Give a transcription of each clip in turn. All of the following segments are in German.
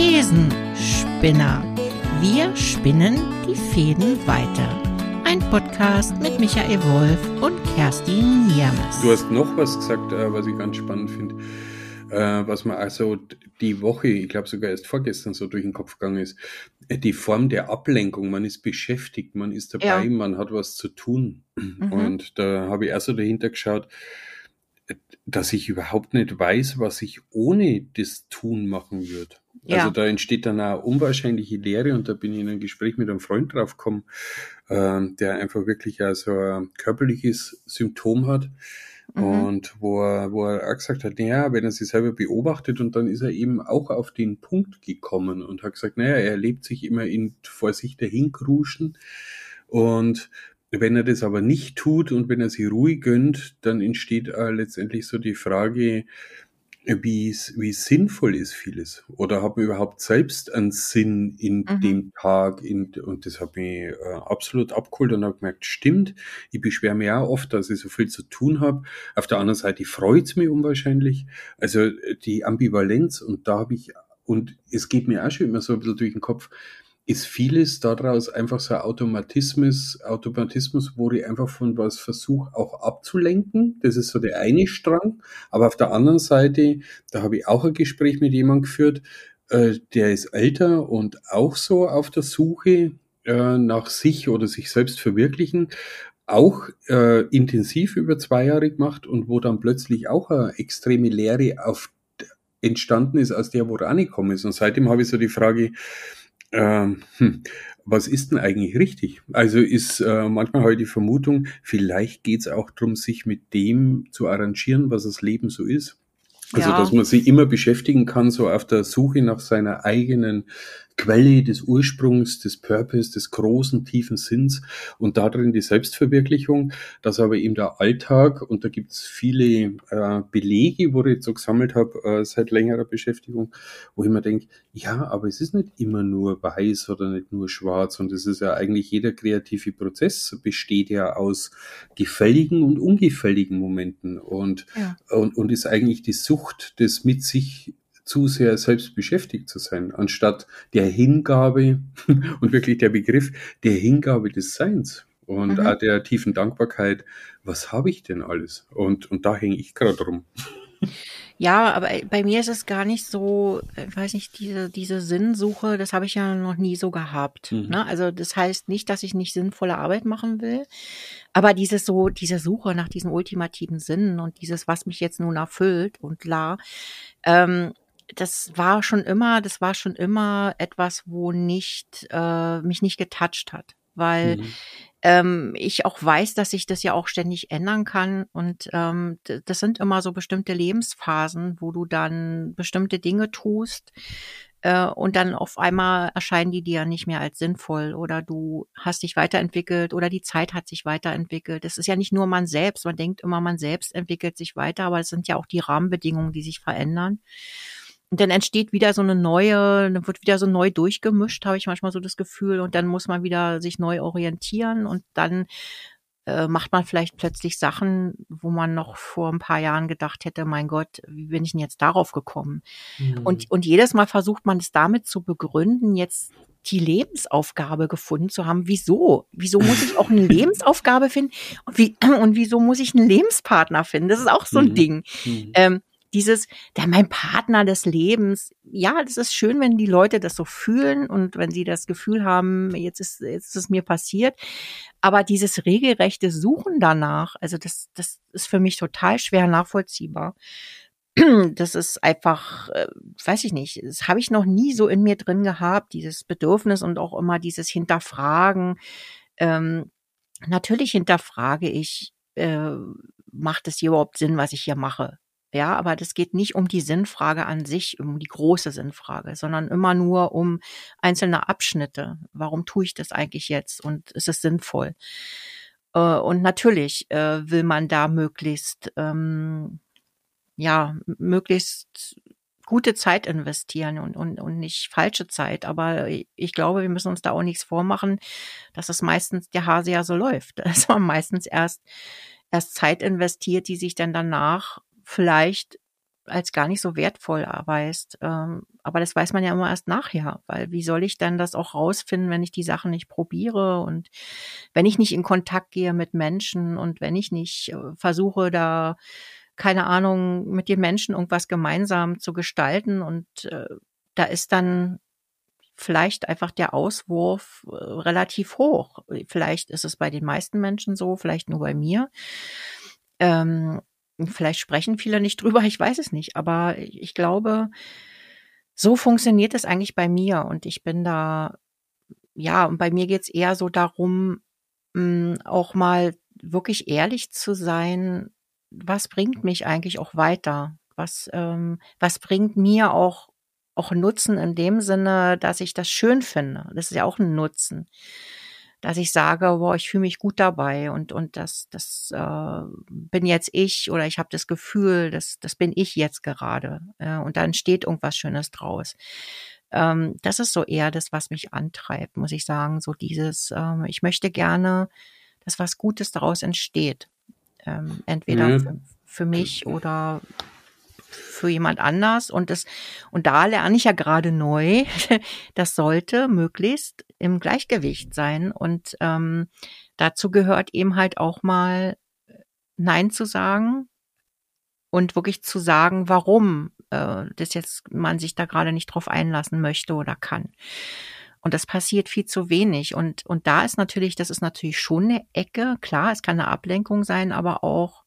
Thesenspinner. Wir spinnen die Fäden weiter. Ein Podcast mit Michael Wolf und Kerstin Niermes. Du hast noch was gesagt, äh, was ich ganz spannend finde. Äh, was mir also die Woche, ich glaube sogar erst vorgestern so durch den Kopf gegangen ist, äh, die Form der Ablenkung. Man ist beschäftigt, man ist dabei, ja. man hat was zu tun. Mhm. Und da habe ich erst so dahinter geschaut, dass ich überhaupt nicht weiß, was ich ohne das Tun machen würde. Ja. Also da entsteht dann eine unwahrscheinliche Leere und da bin ich in ein Gespräch mit einem Freund drauf gekommen, äh, der einfach wirklich also ein körperliches Symptom hat. Mhm. Und wo er, wo er auch gesagt hat, naja, wenn er sich selber beobachtet und dann ist er eben auch auf den Punkt gekommen und hat gesagt, naja, er lebt sich immer in, vor sich dahin kruschen und wenn er das aber nicht tut und wenn er sich ruhig gönnt, dann entsteht äh, letztendlich so die Frage, wie, wie sinnvoll ist vieles? Oder haben wir überhaupt selbst einen Sinn in mhm. dem Tag? In, und das hat mich äh, absolut abgeholt und habe gemerkt, stimmt, ich beschwere mich auch oft, dass ich so viel zu tun habe. Auf der anderen Seite freut es mich unwahrscheinlich. Also die Ambivalenz und da habe ich, und es geht mir auch schon immer so ein bisschen durch den Kopf, ist vieles daraus einfach so ein Automatismus, Automatismus, wo ich einfach von was versuche auch abzulenken. Das ist so der eine Strang. Aber auf der anderen Seite, da habe ich auch ein Gespräch mit jemandem geführt, äh, der ist älter und auch so auf der Suche äh, nach sich oder sich selbst verwirklichen auch äh, intensiv über zwei Jahre gemacht und wo dann plötzlich auch eine extreme Lehre auf entstanden ist, aus der wo er angekommen ist. Und seitdem habe ich so die Frage, ähm, hm, was ist denn eigentlich richtig? Also ist äh, manchmal halt die Vermutung, vielleicht geht es auch darum, sich mit dem zu arrangieren, was das Leben so ist. Also, ja. dass man sich immer beschäftigen kann, so auf der Suche nach seiner eigenen Quelle des Ursprungs, des Purpose, des großen, tiefen Sinns und darin die Selbstverwirklichung, dass aber eben der Alltag, und da gibt es viele äh, Belege, wo ich jetzt so gesammelt habe äh, seit längerer Beschäftigung, wo ich mir denke, ja, aber es ist nicht immer nur weiß oder nicht nur schwarz und es ist ja eigentlich jeder kreative Prozess besteht ja aus gefälligen und ungefälligen Momenten und, ja. und, und ist eigentlich die Sucht des mit sich zu sehr selbst beschäftigt zu sein, anstatt der Hingabe und wirklich der Begriff der Hingabe des Seins und mhm. auch der tiefen Dankbarkeit, was habe ich denn alles? Und, und da hänge ich gerade rum. Ja, aber bei mir ist es gar nicht so, ich äh, weiß nicht, diese, diese Sinnsuche, das habe ich ja noch nie so gehabt. Mhm. Ne? Also das heißt nicht, dass ich nicht sinnvolle Arbeit machen will, aber dieses so, diese Suche nach diesen ultimativen Sinnen und dieses, was mich jetzt nun erfüllt und la, ähm, das war schon immer, das war schon immer etwas, wo nicht äh, mich nicht getoucht hat, weil mhm. ähm, ich auch weiß, dass sich das ja auch ständig ändern kann und ähm, das sind immer so bestimmte Lebensphasen, wo du dann bestimmte Dinge tust äh, und dann auf einmal erscheinen die dir nicht mehr als sinnvoll oder du hast dich weiterentwickelt oder die Zeit hat sich weiterentwickelt. Das ist ja nicht nur man selbst, man denkt immer, man selbst entwickelt sich weiter, aber es sind ja auch die Rahmenbedingungen, die sich verändern. Und dann entsteht wieder so eine neue, dann wird wieder so neu durchgemischt, habe ich manchmal so das Gefühl. Und dann muss man wieder sich neu orientieren und dann äh, macht man vielleicht plötzlich Sachen, wo man noch vor ein paar Jahren gedacht hätte, mein Gott, wie bin ich denn jetzt darauf gekommen? Mhm. Und, und jedes Mal versucht man es damit zu begründen, jetzt die Lebensaufgabe gefunden zu haben. Wieso? Wieso muss ich auch eine Lebensaufgabe finden? Und, wie, und wieso muss ich einen Lebenspartner finden? Das ist auch so ein mhm. Ding. Mhm. Ähm, dieses, der mein Partner des Lebens, ja, das ist schön, wenn die Leute das so fühlen und wenn sie das Gefühl haben, jetzt ist, jetzt ist es mir passiert. Aber dieses regelrechte Suchen danach, also das, das ist für mich total schwer nachvollziehbar. Das ist einfach, äh, weiß ich nicht, das habe ich noch nie so in mir drin gehabt, dieses Bedürfnis und auch immer dieses Hinterfragen. Ähm, natürlich hinterfrage ich, äh, macht es hier überhaupt Sinn, was ich hier mache? Ja, aber das geht nicht um die Sinnfrage an sich, um die große Sinnfrage, sondern immer nur um einzelne Abschnitte. Warum tue ich das eigentlich jetzt und ist es sinnvoll? Äh, und natürlich äh, will man da möglichst, ähm, ja, möglichst gute Zeit investieren und, und, und nicht falsche Zeit. Aber ich glaube, wir müssen uns da auch nichts vormachen, dass es meistens der Hase ja so läuft. Dass man meistens erst erst Zeit investiert, die sich dann danach vielleicht als gar nicht so wertvoll erweist. Ähm, aber das weiß man ja immer erst nachher, weil wie soll ich dann das auch rausfinden, wenn ich die Sachen nicht probiere und wenn ich nicht in Kontakt gehe mit Menschen und wenn ich nicht äh, versuche, da keine Ahnung, mit den Menschen irgendwas gemeinsam zu gestalten und äh, da ist dann vielleicht einfach der Auswurf äh, relativ hoch. Vielleicht ist es bei den meisten Menschen so, vielleicht nur bei mir. Ähm, vielleicht sprechen viele nicht drüber, ich weiß es nicht, aber ich glaube, so funktioniert es eigentlich bei mir und ich bin da, ja, und bei mir geht es eher so darum, hm, auch mal wirklich ehrlich zu sein, was bringt mich eigentlich auch weiter? Was, ähm, was bringt mir auch auch Nutzen in dem Sinne, dass ich das schön finde. Das ist ja auch ein Nutzen. Dass ich sage, boah, ich fühle mich gut dabei und, und das, das äh, bin jetzt ich oder ich habe das Gefühl, das, das bin ich jetzt gerade. Äh, und da entsteht irgendwas Schönes draus. Ähm, das ist so eher das, was mich antreibt, muss ich sagen. So dieses, ähm, ich möchte gerne, dass was Gutes daraus entsteht. Ähm, entweder ja. für, für mich oder für jemand anders und das und da lerne ich ja gerade neu. Das sollte möglichst im Gleichgewicht sein und ähm, dazu gehört eben halt auch mal Nein zu sagen und wirklich zu sagen, warum äh, das jetzt man sich da gerade nicht drauf einlassen möchte oder kann. Und das passiert viel zu wenig. Und, und da ist natürlich, das ist natürlich schon eine Ecke. Klar, es kann eine Ablenkung sein, aber auch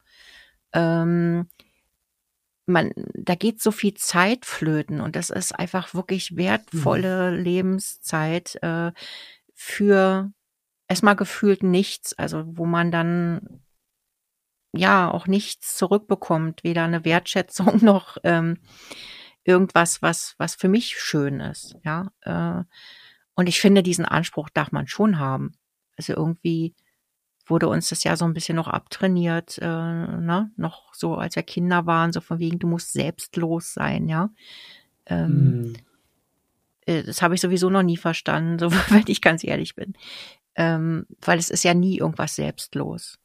ähm, man, da geht so viel Zeit flöten und das ist einfach wirklich wertvolle mhm. Lebenszeit äh, für erstmal gefühlt nichts, also wo man dann ja auch nichts zurückbekommt, weder eine Wertschätzung noch ähm, irgendwas, was was für mich schön ist, ja. Äh, und ich finde, diesen Anspruch darf man schon haben. Also irgendwie wurde uns das ja so ein bisschen noch abtrainiert, äh, ne? noch so als wir Kinder waren, so von wegen, du musst selbstlos sein, ja. Ähm, hm. Das habe ich sowieso noch nie verstanden, so wenn ich ganz ehrlich bin. Ähm, weil es ist ja nie irgendwas selbstlos.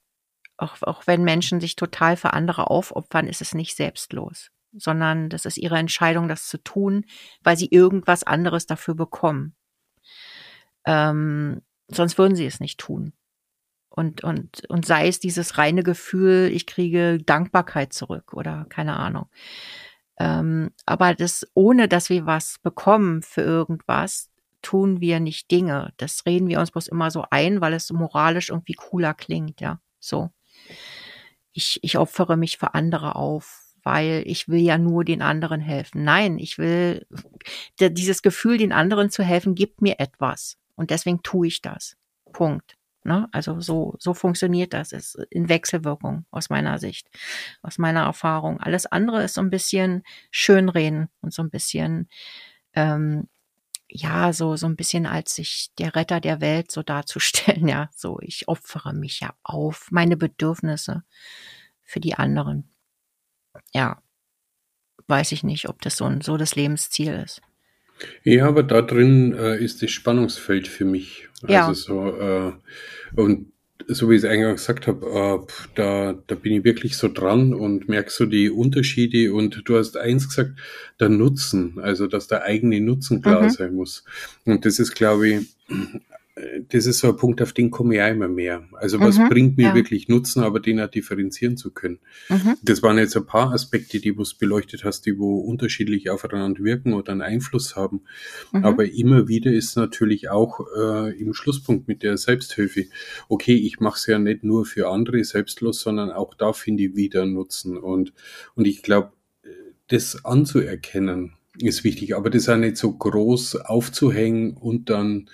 Auch, auch wenn Menschen sich total für andere aufopfern, ist es nicht selbstlos, sondern das ist ihre Entscheidung, das zu tun, weil sie irgendwas anderes dafür bekommen. Ähm, sonst würden sie es nicht tun und, und, und sei es dieses reine Gefühl, ich kriege Dankbarkeit zurück oder keine Ahnung. Ähm, aber das, ohne dass wir was bekommen für irgendwas, tun wir nicht Dinge. Das reden wir uns bloß immer so ein, weil es moralisch irgendwie cooler klingt, ja. So. Ich, ich opfere mich für andere auf, weil ich will ja nur den anderen helfen. Nein, ich will, dieses Gefühl, den anderen zu helfen, gibt mir etwas. Und deswegen tue ich das. Punkt. Ne? Also so, so funktioniert das, ist in Wechselwirkung aus meiner Sicht, aus meiner Erfahrung. Alles andere ist so ein bisschen Schönreden und so ein bisschen, ähm, ja, so, so ein bisschen als sich der Retter der Welt so darzustellen, ja, so, ich opfere mich ja auf, meine Bedürfnisse für die anderen. Ja, weiß ich nicht, ob das so, ein, so das Lebensziel ist. Ja, aber da drin äh, ist das Spannungsfeld für mich. Ja. Also so, äh, und so wie ich es eingangs gesagt habe, äh, da, da bin ich wirklich so dran und merke so die Unterschiede. Und du hast eins gesagt, der Nutzen, also dass der eigene Nutzen klar mhm. sein muss. Und das ist, glaube ich, das ist so ein Punkt, auf den komme ich auch immer mehr. Also was mhm, bringt mir ja. wirklich Nutzen, aber den auch differenzieren zu können. Mhm. Das waren jetzt ein paar Aspekte, die du beleuchtet hast, die wo unterschiedlich aufeinander wirken oder einen Einfluss haben. Mhm. Aber immer wieder ist natürlich auch äh, im Schlusspunkt mit der Selbsthilfe, okay, ich mache es ja nicht nur für andere selbstlos, sondern auch da finde ich wieder Nutzen. Und, und ich glaube, das anzuerkennen ist wichtig, aber das auch nicht so groß aufzuhängen und dann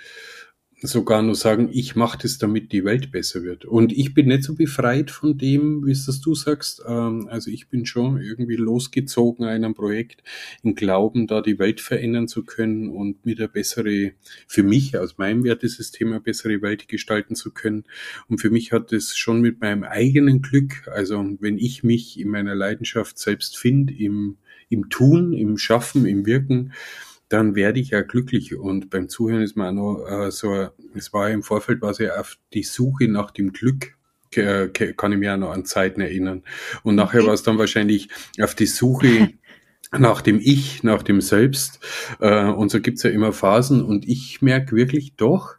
sogar nur sagen, ich mache das, damit die Welt besser wird. Und ich bin nicht so befreit von dem, wie es das du sagst. Ähm, also ich bin schon irgendwie losgezogen einem Projekt im Glauben, da die Welt verändern zu können und mit der bessere, für mich aus meinem Wertesystem eine bessere Welt gestalten zu können. Und für mich hat es schon mit meinem eigenen Glück, also wenn ich mich in meiner Leidenschaft selbst finde, im, im Tun, im Schaffen, im Wirken, dann werde ich ja glücklich. Und beim Zuhören ist mir auch noch äh, so, es war im Vorfeld, war sie auf die Suche nach dem Glück kann ich mich auch noch an Zeiten erinnern. Und nachher war es dann wahrscheinlich auf die Suche nach dem Ich, nach dem Selbst. Äh, und so gibt's ja immer Phasen. Und ich merke wirklich doch,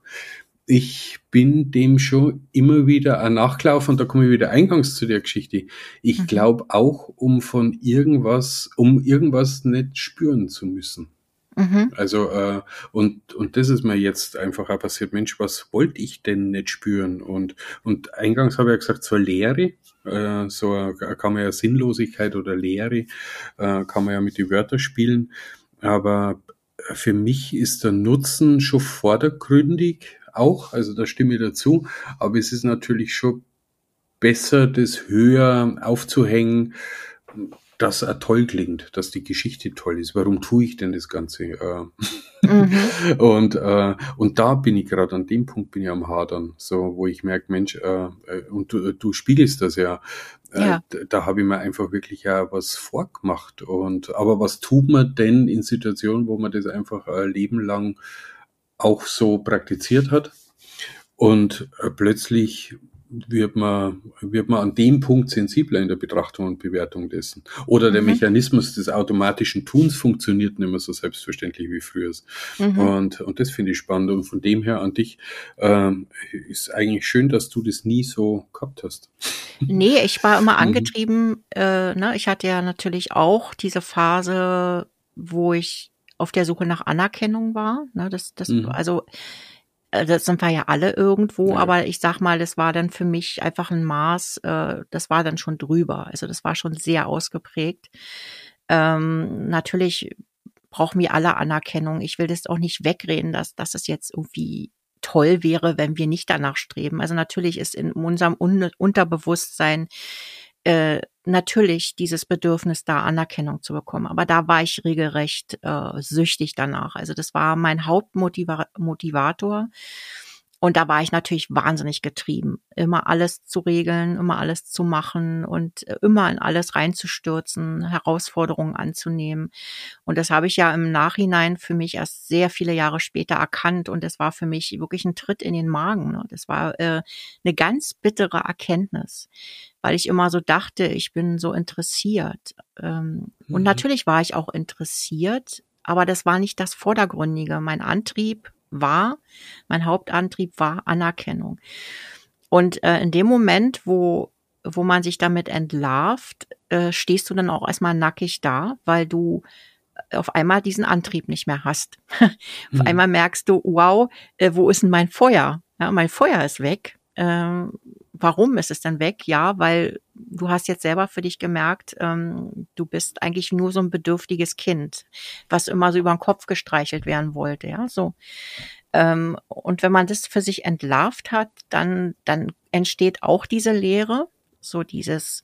ich bin dem schon immer wieder ein Nachlauf und da komme ich wieder eingangs zu der Geschichte. Ich mhm. glaube auch, um von irgendwas, um irgendwas nicht spüren zu müssen. Mhm. Also, äh, und, und das ist mir jetzt einfach auch passiert, Mensch, was wollte ich denn nicht spüren? Und, und eingangs habe ich ja gesagt, so Leere, äh, so kann man ja Sinnlosigkeit oder Leere, äh, kann man ja mit den Wörtern spielen. Aber für mich ist der Nutzen schon vordergründig auch, also da stimme ich dazu, aber es ist natürlich schon besser, das höher aufzuhängen, dass er toll klingt, dass die Geschichte toll ist. Warum tue ich denn das Ganze? Äh, mhm. und, äh, und da bin ich gerade an dem Punkt bin ich am Hadern, so wo ich merke, Mensch, äh, äh und du, du spiegelst das ja. Äh, ja. Da habe ich mir einfach wirklich ja was vorgemacht. Und aber was tut man denn in Situationen, wo man das einfach ein Leben lang auch so praktiziert hat? Und äh, plötzlich wird man, wird man an dem Punkt sensibler in der Betrachtung und Bewertung dessen. Oder der mhm. Mechanismus des automatischen Tuns funktioniert nicht mehr so selbstverständlich wie früher. Mhm. Und, und das finde ich spannend. Und von dem her an dich ähm, ist eigentlich schön, dass du das nie so gehabt hast. Nee, ich war immer mhm. angetrieben. Mhm. Äh, ne? Ich hatte ja natürlich auch diese Phase, wo ich auf der Suche nach Anerkennung war. Ne? Das, das, mhm. also äh, das sind wir ja alle irgendwo, ja. aber ich sag mal, das war dann für mich einfach ein Maß, äh, das war dann schon drüber. Also das war schon sehr ausgeprägt. Ähm, natürlich brauchen wir alle Anerkennung. Ich will das auch nicht wegreden, dass, dass es jetzt irgendwie toll wäre, wenn wir nicht danach streben. Also natürlich ist in unserem Un Unterbewusstsein äh, natürlich dieses Bedürfnis da Anerkennung zu bekommen. Aber da war ich regelrecht äh, süchtig danach. Also das war mein Hauptmotivator. Und da war ich natürlich wahnsinnig getrieben, immer alles zu regeln, immer alles zu machen und äh, immer in alles reinzustürzen, Herausforderungen anzunehmen. Und das habe ich ja im Nachhinein für mich erst sehr viele Jahre später erkannt. Und das war für mich wirklich ein Tritt in den Magen. Ne? Das war äh, eine ganz bittere Erkenntnis, weil ich immer so dachte, ich bin so interessiert. Ähm, mhm. Und natürlich war ich auch interessiert, aber das war nicht das Vordergründige. Mein Antrieb war, mein Hauptantrieb war Anerkennung. Und äh, in dem Moment, wo, wo man sich damit entlarvt, äh, stehst du dann auch erstmal nackig da, weil du auf einmal diesen Antrieb nicht mehr hast. auf mhm. einmal merkst du, wow, äh, wo ist denn mein Feuer? Ja, mein Feuer ist weg. Ähm, warum ist es dann weg? Ja, weil du hast jetzt selber für dich gemerkt, ähm, du bist eigentlich nur so ein bedürftiges Kind, was immer so über den Kopf gestreichelt werden wollte, ja, so. Ähm, und wenn man das für sich entlarvt hat, dann, dann entsteht auch diese Leere, so dieses,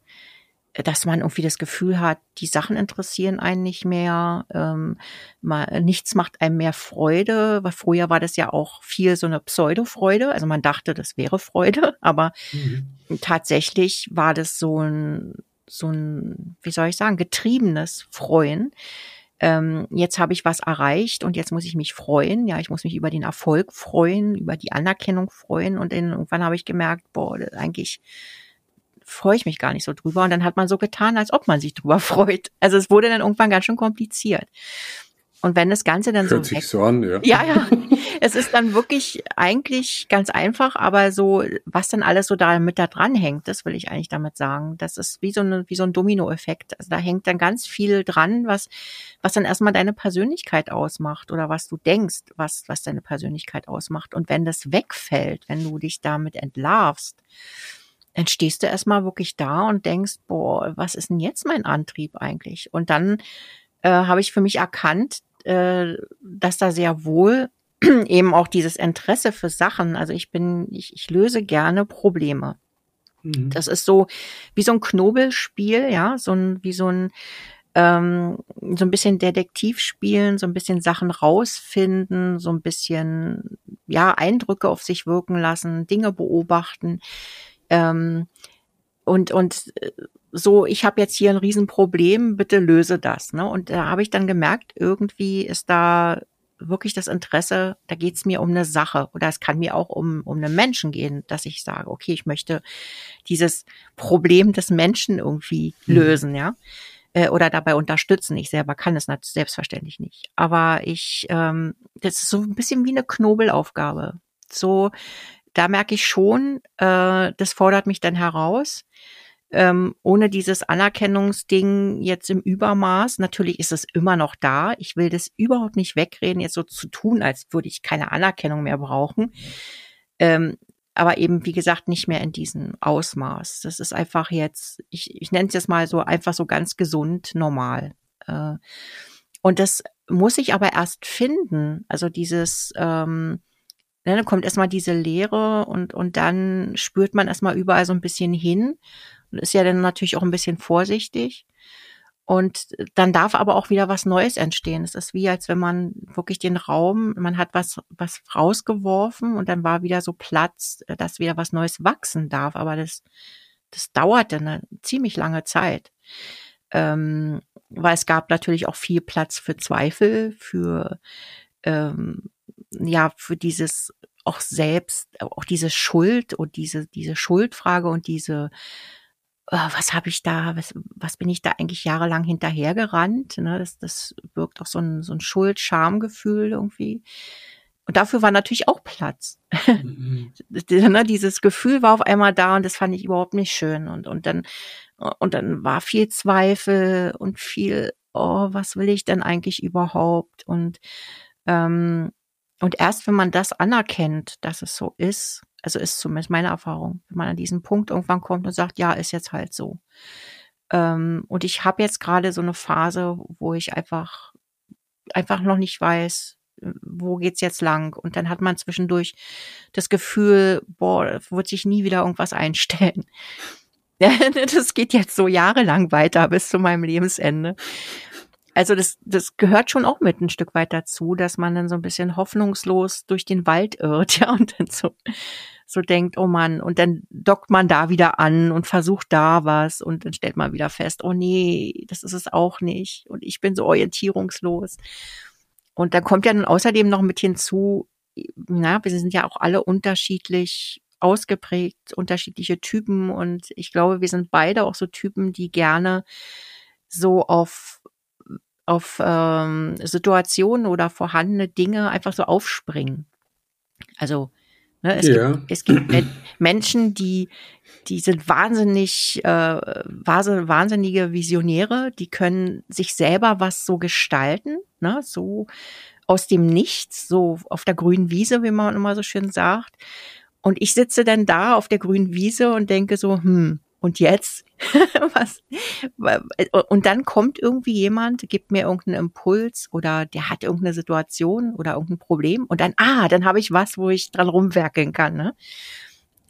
dass man irgendwie das Gefühl hat, die Sachen interessieren einen nicht mehr, ähm, mal, nichts macht einem mehr Freude, weil früher war das ja auch viel so eine Pseudo-Freude, also man dachte, das wäre Freude, aber mhm. tatsächlich war das so ein, so ein, wie soll ich sagen, getriebenes Freuen. Ähm, jetzt habe ich was erreicht und jetzt muss ich mich freuen. Ja, ich muss mich über den Erfolg freuen, über die Anerkennung freuen und dann irgendwann habe ich gemerkt, boah, eigentlich freue ich mich gar nicht so drüber. Und dann hat man so getan, als ob man sich drüber freut. Also es wurde dann irgendwann ganz schön kompliziert. Und wenn das Ganze dann Hört so. Sich so an, ja. Ja, ja. Es ist dann wirklich eigentlich ganz einfach, aber so, was dann alles so da mit da dran hängt, das will ich eigentlich damit sagen. Das ist wie so, eine, wie so ein Dominoeffekt. Also da hängt dann ganz viel dran, was, was dann erstmal deine Persönlichkeit ausmacht oder was du denkst, was, was deine Persönlichkeit ausmacht. Und wenn das wegfällt, wenn du dich damit entlarvst, dann stehst du erstmal wirklich da und denkst, boah, was ist denn jetzt mein Antrieb eigentlich? Und dann äh, habe ich für mich erkannt, äh, dass da sehr wohl eben auch dieses Interesse für Sachen, also ich bin, ich, ich löse gerne Probleme. Mhm. Das ist so wie so ein Knobelspiel, ja, so ein, wie so ein ähm, so ein bisschen Detektiv spielen, so ein bisschen Sachen rausfinden, so ein bisschen ja Eindrücke auf sich wirken lassen, Dinge beobachten. Ähm, und, und äh, so, ich habe jetzt hier ein Riesenproblem, bitte löse das. Ne? Und da habe ich dann gemerkt, irgendwie ist da wirklich das Interesse, da geht es mir um eine Sache oder es kann mir auch um, um einen Menschen gehen, dass ich sage, okay, ich möchte dieses Problem des Menschen irgendwie mhm. lösen, ja. äh, oder dabei unterstützen. Ich selber kann es selbstverständlich nicht. Aber ich, ähm, das ist so ein bisschen wie eine Knobelaufgabe. So, da merke ich schon, äh, das fordert mich dann heraus. Ähm, ohne dieses Anerkennungsding jetzt im Übermaß. Natürlich ist es immer noch da. Ich will das überhaupt nicht wegreden, jetzt so zu tun, als würde ich keine Anerkennung mehr brauchen. Ähm, aber eben, wie gesagt, nicht mehr in diesem Ausmaß. Das ist einfach jetzt, ich, ich nenne es jetzt mal so einfach so ganz gesund normal. Äh, und das muss ich aber erst finden. Also dieses, ähm, ne, dann kommt erstmal diese Leere und, und dann spürt man erstmal überall so ein bisschen hin und ist ja dann natürlich auch ein bisschen vorsichtig. Und dann darf aber auch wieder was Neues entstehen. Es ist wie, als wenn man wirklich den Raum, man hat was, was rausgeworfen und dann war wieder so Platz, dass wieder was Neues wachsen darf. Aber das, das dauerte eine ziemlich lange Zeit. Ähm, weil es gab natürlich auch viel Platz für Zweifel, für, ähm, ja, für dieses auch selbst, auch diese Schuld und diese, diese Schuldfrage und diese, oh, was habe ich da, was, was bin ich da eigentlich jahrelang hinterhergerannt? Ne? Das, das wirkt auch so ein, so ein Schuld-Schamgefühl irgendwie. Und dafür war natürlich auch Platz. Mhm. Ne, dieses Gefühl war auf einmal da und das fand ich überhaupt nicht schön. Und, und dann, und dann war viel Zweifel und viel, oh, was will ich denn eigentlich überhaupt? Und, ähm, und erst wenn man das anerkennt, dass es so ist, also ist zumindest meine Erfahrung, wenn man an diesen Punkt irgendwann kommt und sagt, ja, ist jetzt halt so. Ähm, und ich habe jetzt gerade so eine Phase, wo ich einfach einfach noch nicht weiß, wo geht's jetzt lang? Und dann hat man zwischendurch das Gefühl, boah, wird sich nie wieder irgendwas einstellen. das geht jetzt so jahrelang weiter bis zu meinem Lebensende. Also das, das gehört schon auch mit ein Stück weit dazu, dass man dann so ein bisschen hoffnungslos durch den Wald irrt, ja, und dann so so denkt, oh Mann, und dann dockt man da wieder an und versucht da was und dann stellt man wieder fest, oh nee, das ist es auch nicht und ich bin so orientierungslos. Und dann kommt ja dann außerdem noch mit hinzu, na, wir sind ja auch alle unterschiedlich ausgeprägt, unterschiedliche Typen und ich glaube, wir sind beide auch so Typen, die gerne so auf auf ähm, Situationen oder vorhandene Dinge einfach so aufspringen. Also Ne, es, ja. gibt, es gibt Menschen, die, die sind wahnsinnig, äh, wahnsinnige Visionäre, die können sich selber was so gestalten, ne, so aus dem Nichts, so auf der grünen Wiese, wie man immer so schön sagt. Und ich sitze dann da auf der grünen Wiese und denke so, hm, und jetzt? Was? Und dann kommt irgendwie jemand, gibt mir irgendeinen Impuls oder der hat irgendeine Situation oder irgendein Problem und dann, ah, dann habe ich was, wo ich dran rumwerkeln kann. Ne?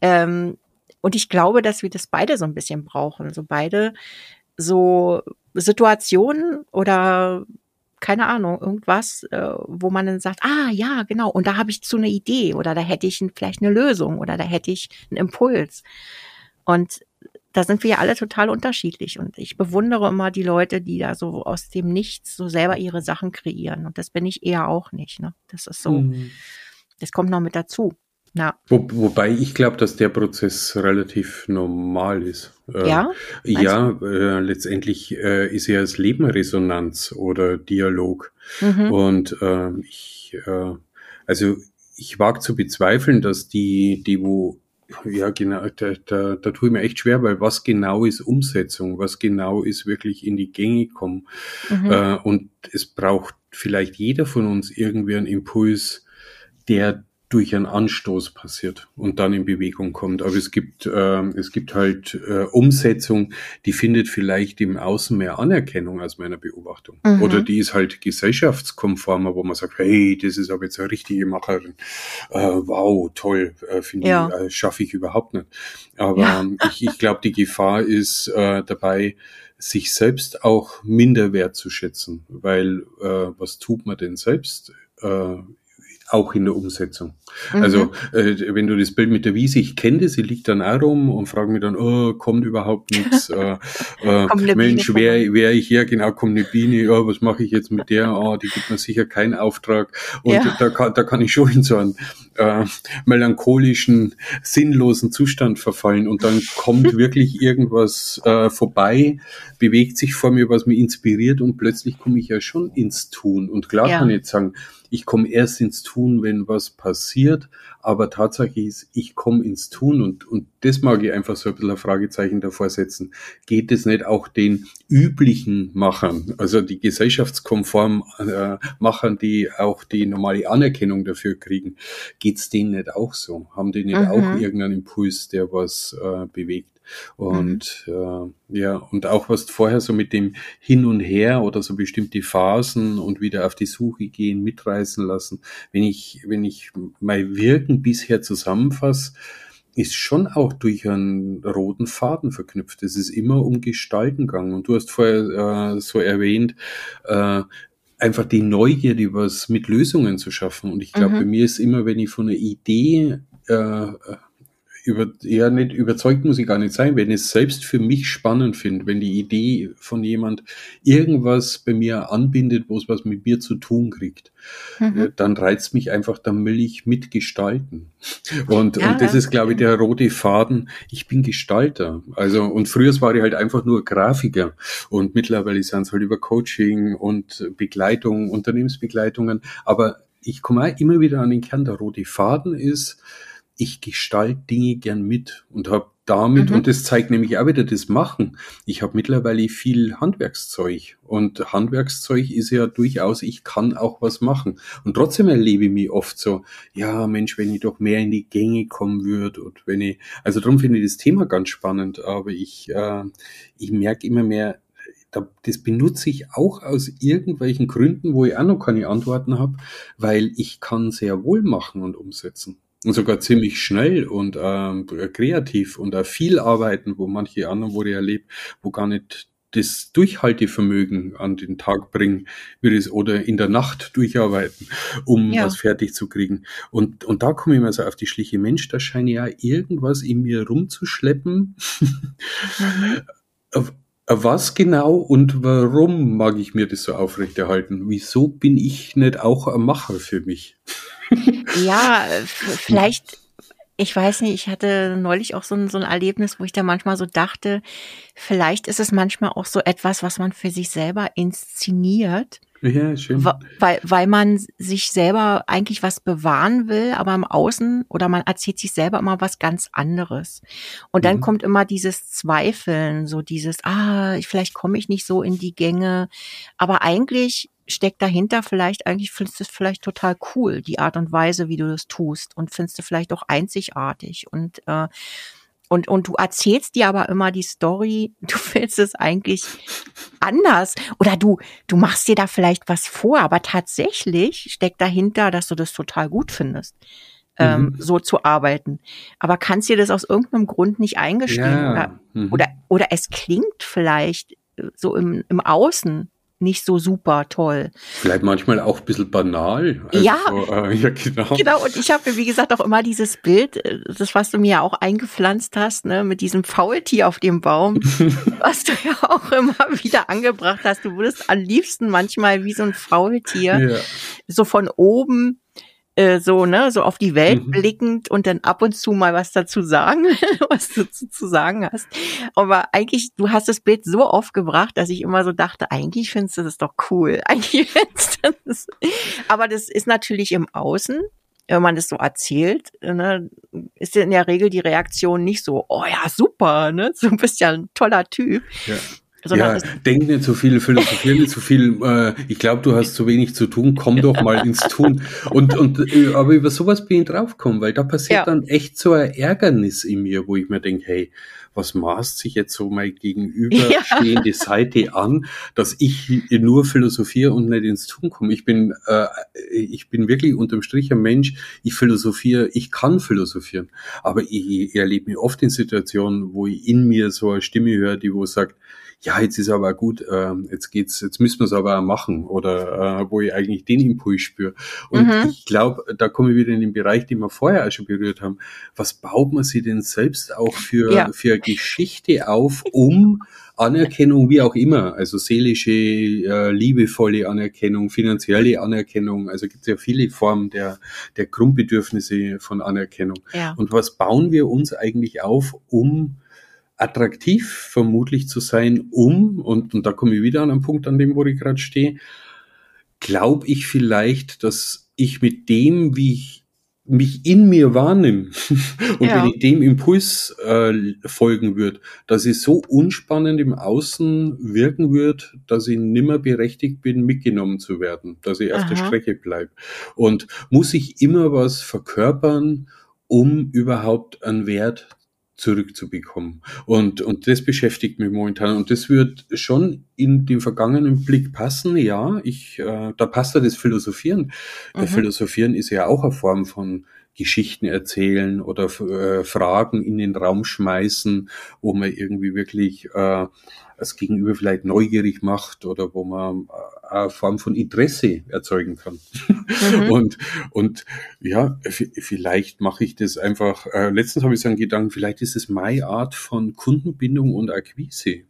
Ähm, und ich glaube, dass wir das beide so ein bisschen brauchen. So beide so Situationen oder keine Ahnung, irgendwas, äh, wo man dann sagt, ah ja, genau, und da habe ich zu eine Idee oder da hätte ich vielleicht eine Lösung oder da hätte ich einen Impuls. Und da sind wir ja alle total unterschiedlich. Und ich bewundere immer die Leute, die da so aus dem Nichts so selber ihre Sachen kreieren. Und das bin ich eher auch nicht. Ne? Das ist so, mhm. das kommt noch mit dazu. Ja. Wo, wobei ich glaube, dass der Prozess relativ normal ist. Äh, ja? ja, äh, letztendlich äh, ist ja das Leben Resonanz oder Dialog. Mhm. Und äh, ich, äh, also ich wage zu bezweifeln, dass die, die wo ja, genau, da, da, da tue ich mir echt schwer, weil was genau ist Umsetzung, was genau ist wirklich in die Gänge kommen. Mhm. Äh, und es braucht vielleicht jeder von uns irgendwie einen Impuls, der durch einen Anstoß passiert und dann in Bewegung kommt. Aber es gibt, äh, es gibt halt äh, Umsetzung, die findet vielleicht im Außen mehr Anerkennung aus meiner Beobachtung. Mhm. Oder die ist halt gesellschaftskonformer, wo man sagt, hey, das ist aber jetzt eine richtige Macherin. Äh, wow, toll, äh, finde ja. ich, äh, schaffe ich überhaupt nicht. Aber ja. ich, ich glaube, die Gefahr ist äh, dabei, sich selbst auch minder wertzuschätzen, weil äh, was tut man denn selbst? Auch in der Umsetzung. Mhm. Also äh, wenn du das Bild mit der Wiese, ich kenne das, sie liegt dann auch rum und frage mich dann, oh, kommt überhaupt nichts? äh, äh, Mensch, wer, wer ich her, genau, kommt eine Biene, oh, was mache ich jetzt mit der? Oh, die gibt mir sicher keinen Auftrag. Und ja. da, kann, da kann ich schon in so einen äh, melancholischen, sinnlosen Zustand verfallen und dann kommt wirklich irgendwas äh, vorbei, bewegt sich vor mir, was mich inspiriert und plötzlich komme ich ja schon ins Tun. Und klar ja. kann ich jetzt sagen, ich komme erst ins Tun, wenn was passiert, aber Tatsache ist, ich komme ins Tun und, und das mag ich einfach so ein bisschen ein Fragezeichen davor setzen. Geht es nicht auch den üblichen Machern, also die gesellschaftskonform äh, Machern, die auch die normale Anerkennung dafür kriegen, geht's denen nicht auch so? Haben die nicht mhm. auch irgendeinen Impuls, der was äh, bewegt? Und mhm. äh, ja, und auch was vorher so mit dem Hin und Her oder so bestimmte Phasen und wieder auf die Suche gehen, mitreißen lassen. Wenn ich, wenn ich mein Wirken bisher zusammenfasse, ist schon auch durch einen roten Faden verknüpft. Es ist immer um Gestalten gegangen. Und du hast vorher äh, so erwähnt, äh, einfach die Neugierde, was mit Lösungen zu schaffen. Und ich glaube, mhm. bei mir ist immer, wenn ich von einer Idee äh, über, ja, nicht überzeugt muss ich gar nicht sein, wenn ich es selbst für mich spannend finde, wenn die Idee von jemand irgendwas bei mir anbindet, wo es was mit mir zu tun kriegt, mhm. Äh, dann reizt mich einfach, dann will ich mitgestalten. Und, ja, und das ist, glaube ich, der rote Faden. Ich bin Gestalter. Also, und früher war ich halt einfach nur Grafiker. Und mittlerweile sind es halt über Coaching und Begleitung, Unternehmensbegleitungen. Aber ich komme immer wieder an den Kern. Der rote Faden ist, ich gestalte Dinge gern mit und habe damit, mhm. und das zeigt nämlich auch wieder das Machen. Ich habe mittlerweile viel Handwerkszeug und Handwerkszeug ist ja durchaus, ich kann auch was machen. Und trotzdem erlebe ich mich oft so, ja Mensch, wenn ich doch mehr in die Gänge kommen würde und wenn ich, also darum finde ich das Thema ganz spannend, aber ich, äh, ich merke immer mehr, das benutze ich auch aus irgendwelchen Gründen, wo ich auch noch keine Antworten habe, weil ich kann sehr wohl machen und umsetzen. Und sogar ziemlich schnell und ähm, kreativ und auch viel arbeiten, wo manche anderen, wo ich erlebe, wo gar nicht das Durchhaltevermögen an den Tag bringen würde es oder in der Nacht durcharbeiten, um ja. was fertig zu kriegen. Und, und da komme ich mal so auf die schliche Mensch, da scheint ja irgendwas in mir rumzuschleppen. Mhm. Was genau und warum mag ich mir das so aufrechterhalten? Wieso bin ich nicht auch ein Macher für mich? Ja, vielleicht, ich weiß nicht, ich hatte neulich auch so ein, so ein Erlebnis, wo ich da manchmal so dachte, vielleicht ist es manchmal auch so etwas, was man für sich selber inszeniert. Ja, schön. Weil, weil man sich selber eigentlich was bewahren will, aber im Außen oder man erzählt sich selber immer was ganz anderes. Und dann mhm. kommt immer dieses Zweifeln, so dieses, ah, vielleicht komme ich nicht so in die Gänge. Aber eigentlich steckt dahinter vielleicht, eigentlich findest du es vielleicht total cool, die Art und Weise, wie du das tust und findest du vielleicht auch einzigartig und äh, und, und du erzählst dir aber immer die Story, du willst es eigentlich anders. Oder du, du machst dir da vielleicht was vor, aber tatsächlich steckt dahinter, dass du das total gut findest, ähm, mhm. so zu arbeiten. Aber kannst dir das aus irgendeinem Grund nicht eingestehen? Ja. Oder, mhm. oder, oder es klingt vielleicht so im, im Außen nicht so super toll. Vielleicht manchmal auch ein bisschen banal. Also, ja, äh, ja, genau. Genau, und ich habe, wie gesagt, auch immer dieses Bild, äh, das, was du mir ja auch eingepflanzt hast, ne, mit diesem Faultier auf dem Baum, was du ja auch immer wieder angebracht hast. Du würdest am liebsten manchmal wie so ein Faultier ja. so von oben äh, so, ne, so auf die Welt mhm. blickend und dann ab und zu mal was dazu sagen, was du zu, zu sagen hast. Aber eigentlich, du hast das Bild so oft gebracht, dass ich immer so dachte, eigentlich findest du das doch cool. Eigentlich findest du das. Aber das ist natürlich im Außen wenn man das so erzählt, ne, ist in der Regel die Reaktion nicht so, oh ja, super, ne? Du bist ja ein toller Typ. Ja. Ja, denk nicht so viel, philosophier nicht so viel. Äh, ich glaube, du hast zu wenig zu tun. Komm doch mal ins Tun. Und und äh, aber über sowas bin ich draufgekommen, weil da passiert ja. dann echt so ein Ärgernis in mir, wo ich mir denke, hey, was maßt sich jetzt so mal gegenüberstehende ja. Seite an, dass ich nur philosophiere und nicht ins Tun komme. Ich bin, äh, ich bin wirklich unterm Strich ein Mensch, ich philosophiere, ich kann philosophieren, aber ich, ich erlebe mich oft in Situationen, wo ich in mir so eine Stimme höre, die wo sagt, ja, jetzt ist aber gut, äh, jetzt geht's, jetzt müssen wir es aber auch machen oder äh, wo ich eigentlich den Impuls spüre. Und mhm. ich glaube, da komme ich wieder in den Bereich, den wir vorher auch schon berührt haben. Was baut man sich denn selbst auch für, ja. für Geschichte auf, um Anerkennung, wie auch immer, also seelische, äh, liebevolle Anerkennung, finanzielle Anerkennung, also gibt es ja viele Formen der, der Grundbedürfnisse von Anerkennung. Ja. Und was bauen wir uns eigentlich auf, um attraktiv vermutlich zu sein, um, und, und da komme ich wieder an einen Punkt, an dem, wo ich gerade stehe, glaube ich vielleicht, dass ich mit dem, wie ich mich in mir wahrnehme und ja. wenn ich dem Impuls äh, folgen würde, dass ich so unspannend im Außen wirken würde, dass ich nimmer berechtigt bin, mitgenommen zu werden, dass ich auf der Strecke bleibe. Und muss ich immer was verkörpern, um überhaupt einen Wert zurückzubekommen. Und, und das beschäftigt mich momentan. Und das wird schon in den vergangenen Blick passen. Ja, ich, äh, da passt ja das Philosophieren. Mhm. Philosophieren ist ja auch eine Form von Geschichten erzählen oder äh, Fragen in den Raum schmeißen, wo man irgendwie wirklich äh, das Gegenüber vielleicht neugierig macht oder wo man äh, eine Form von Interesse erzeugen kann. Mhm. und, und ja, vielleicht mache ich das einfach, äh, letztens habe ich so einen Gedanken, vielleicht ist es meine Art von Kundenbindung und Akquise.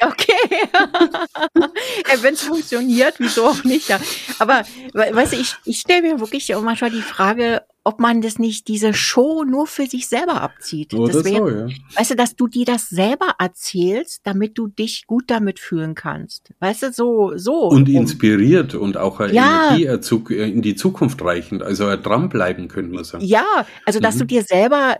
Okay. Wenn es funktioniert, wieso auch nicht? Ja. Aber weißt du, ich, ich stelle mir wirklich auch manchmal die Frage, ob man das nicht, diese Show nur für sich selber abzieht. Oder das wär, so, ja. Weißt du, dass du dir das selber erzählst, damit du dich gut damit fühlen kannst. Weißt du, so, so. Und inspiriert und auch ja. Energieerzug äh, in die Zukunft reichend, also dranbleiben, könnte man sagen. Ja, also dass mhm. du dir selber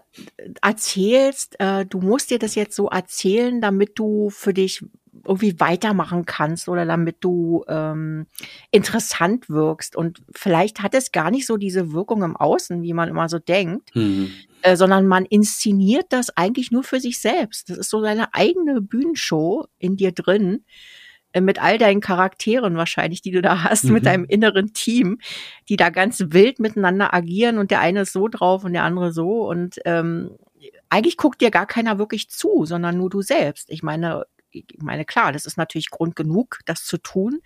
erzählst, äh, du musst dir das jetzt so erzählen, damit du für dich irgendwie weitermachen kannst oder damit du ähm, interessant wirkst. Und vielleicht hat es gar nicht so diese Wirkung im Außen, wie man immer so denkt, mhm. äh, sondern man inszeniert das eigentlich nur für sich selbst. Das ist so deine eigene Bühnenshow in dir drin äh, mit all deinen Charakteren wahrscheinlich, die du da hast, mhm. mit deinem inneren Team, die da ganz wild miteinander agieren und der eine ist so drauf und der andere so und ähm, eigentlich guckt dir gar keiner wirklich zu, sondern nur du selbst. Ich meine, ich meine, klar, das ist natürlich Grund genug, das zu tun.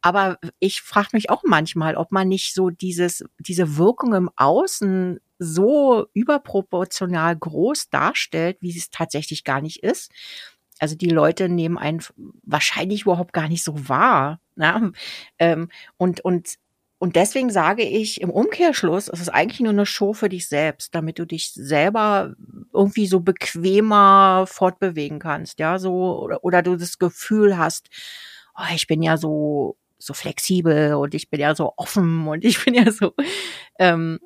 Aber ich frage mich auch manchmal, ob man nicht so dieses, diese Wirkung im Außen so überproportional groß darstellt, wie es tatsächlich gar nicht ist. Also die Leute nehmen einen wahrscheinlich überhaupt gar nicht so wahr. Ne? Ähm, und, und und deswegen sage ich im Umkehrschluss, es ist eigentlich nur eine Show für dich selbst, damit du dich selber irgendwie so bequemer fortbewegen kannst, ja, so, oder, oder du das Gefühl hast, oh, ich bin ja so, so flexibel und ich bin ja so offen und ich bin ja so, ähm,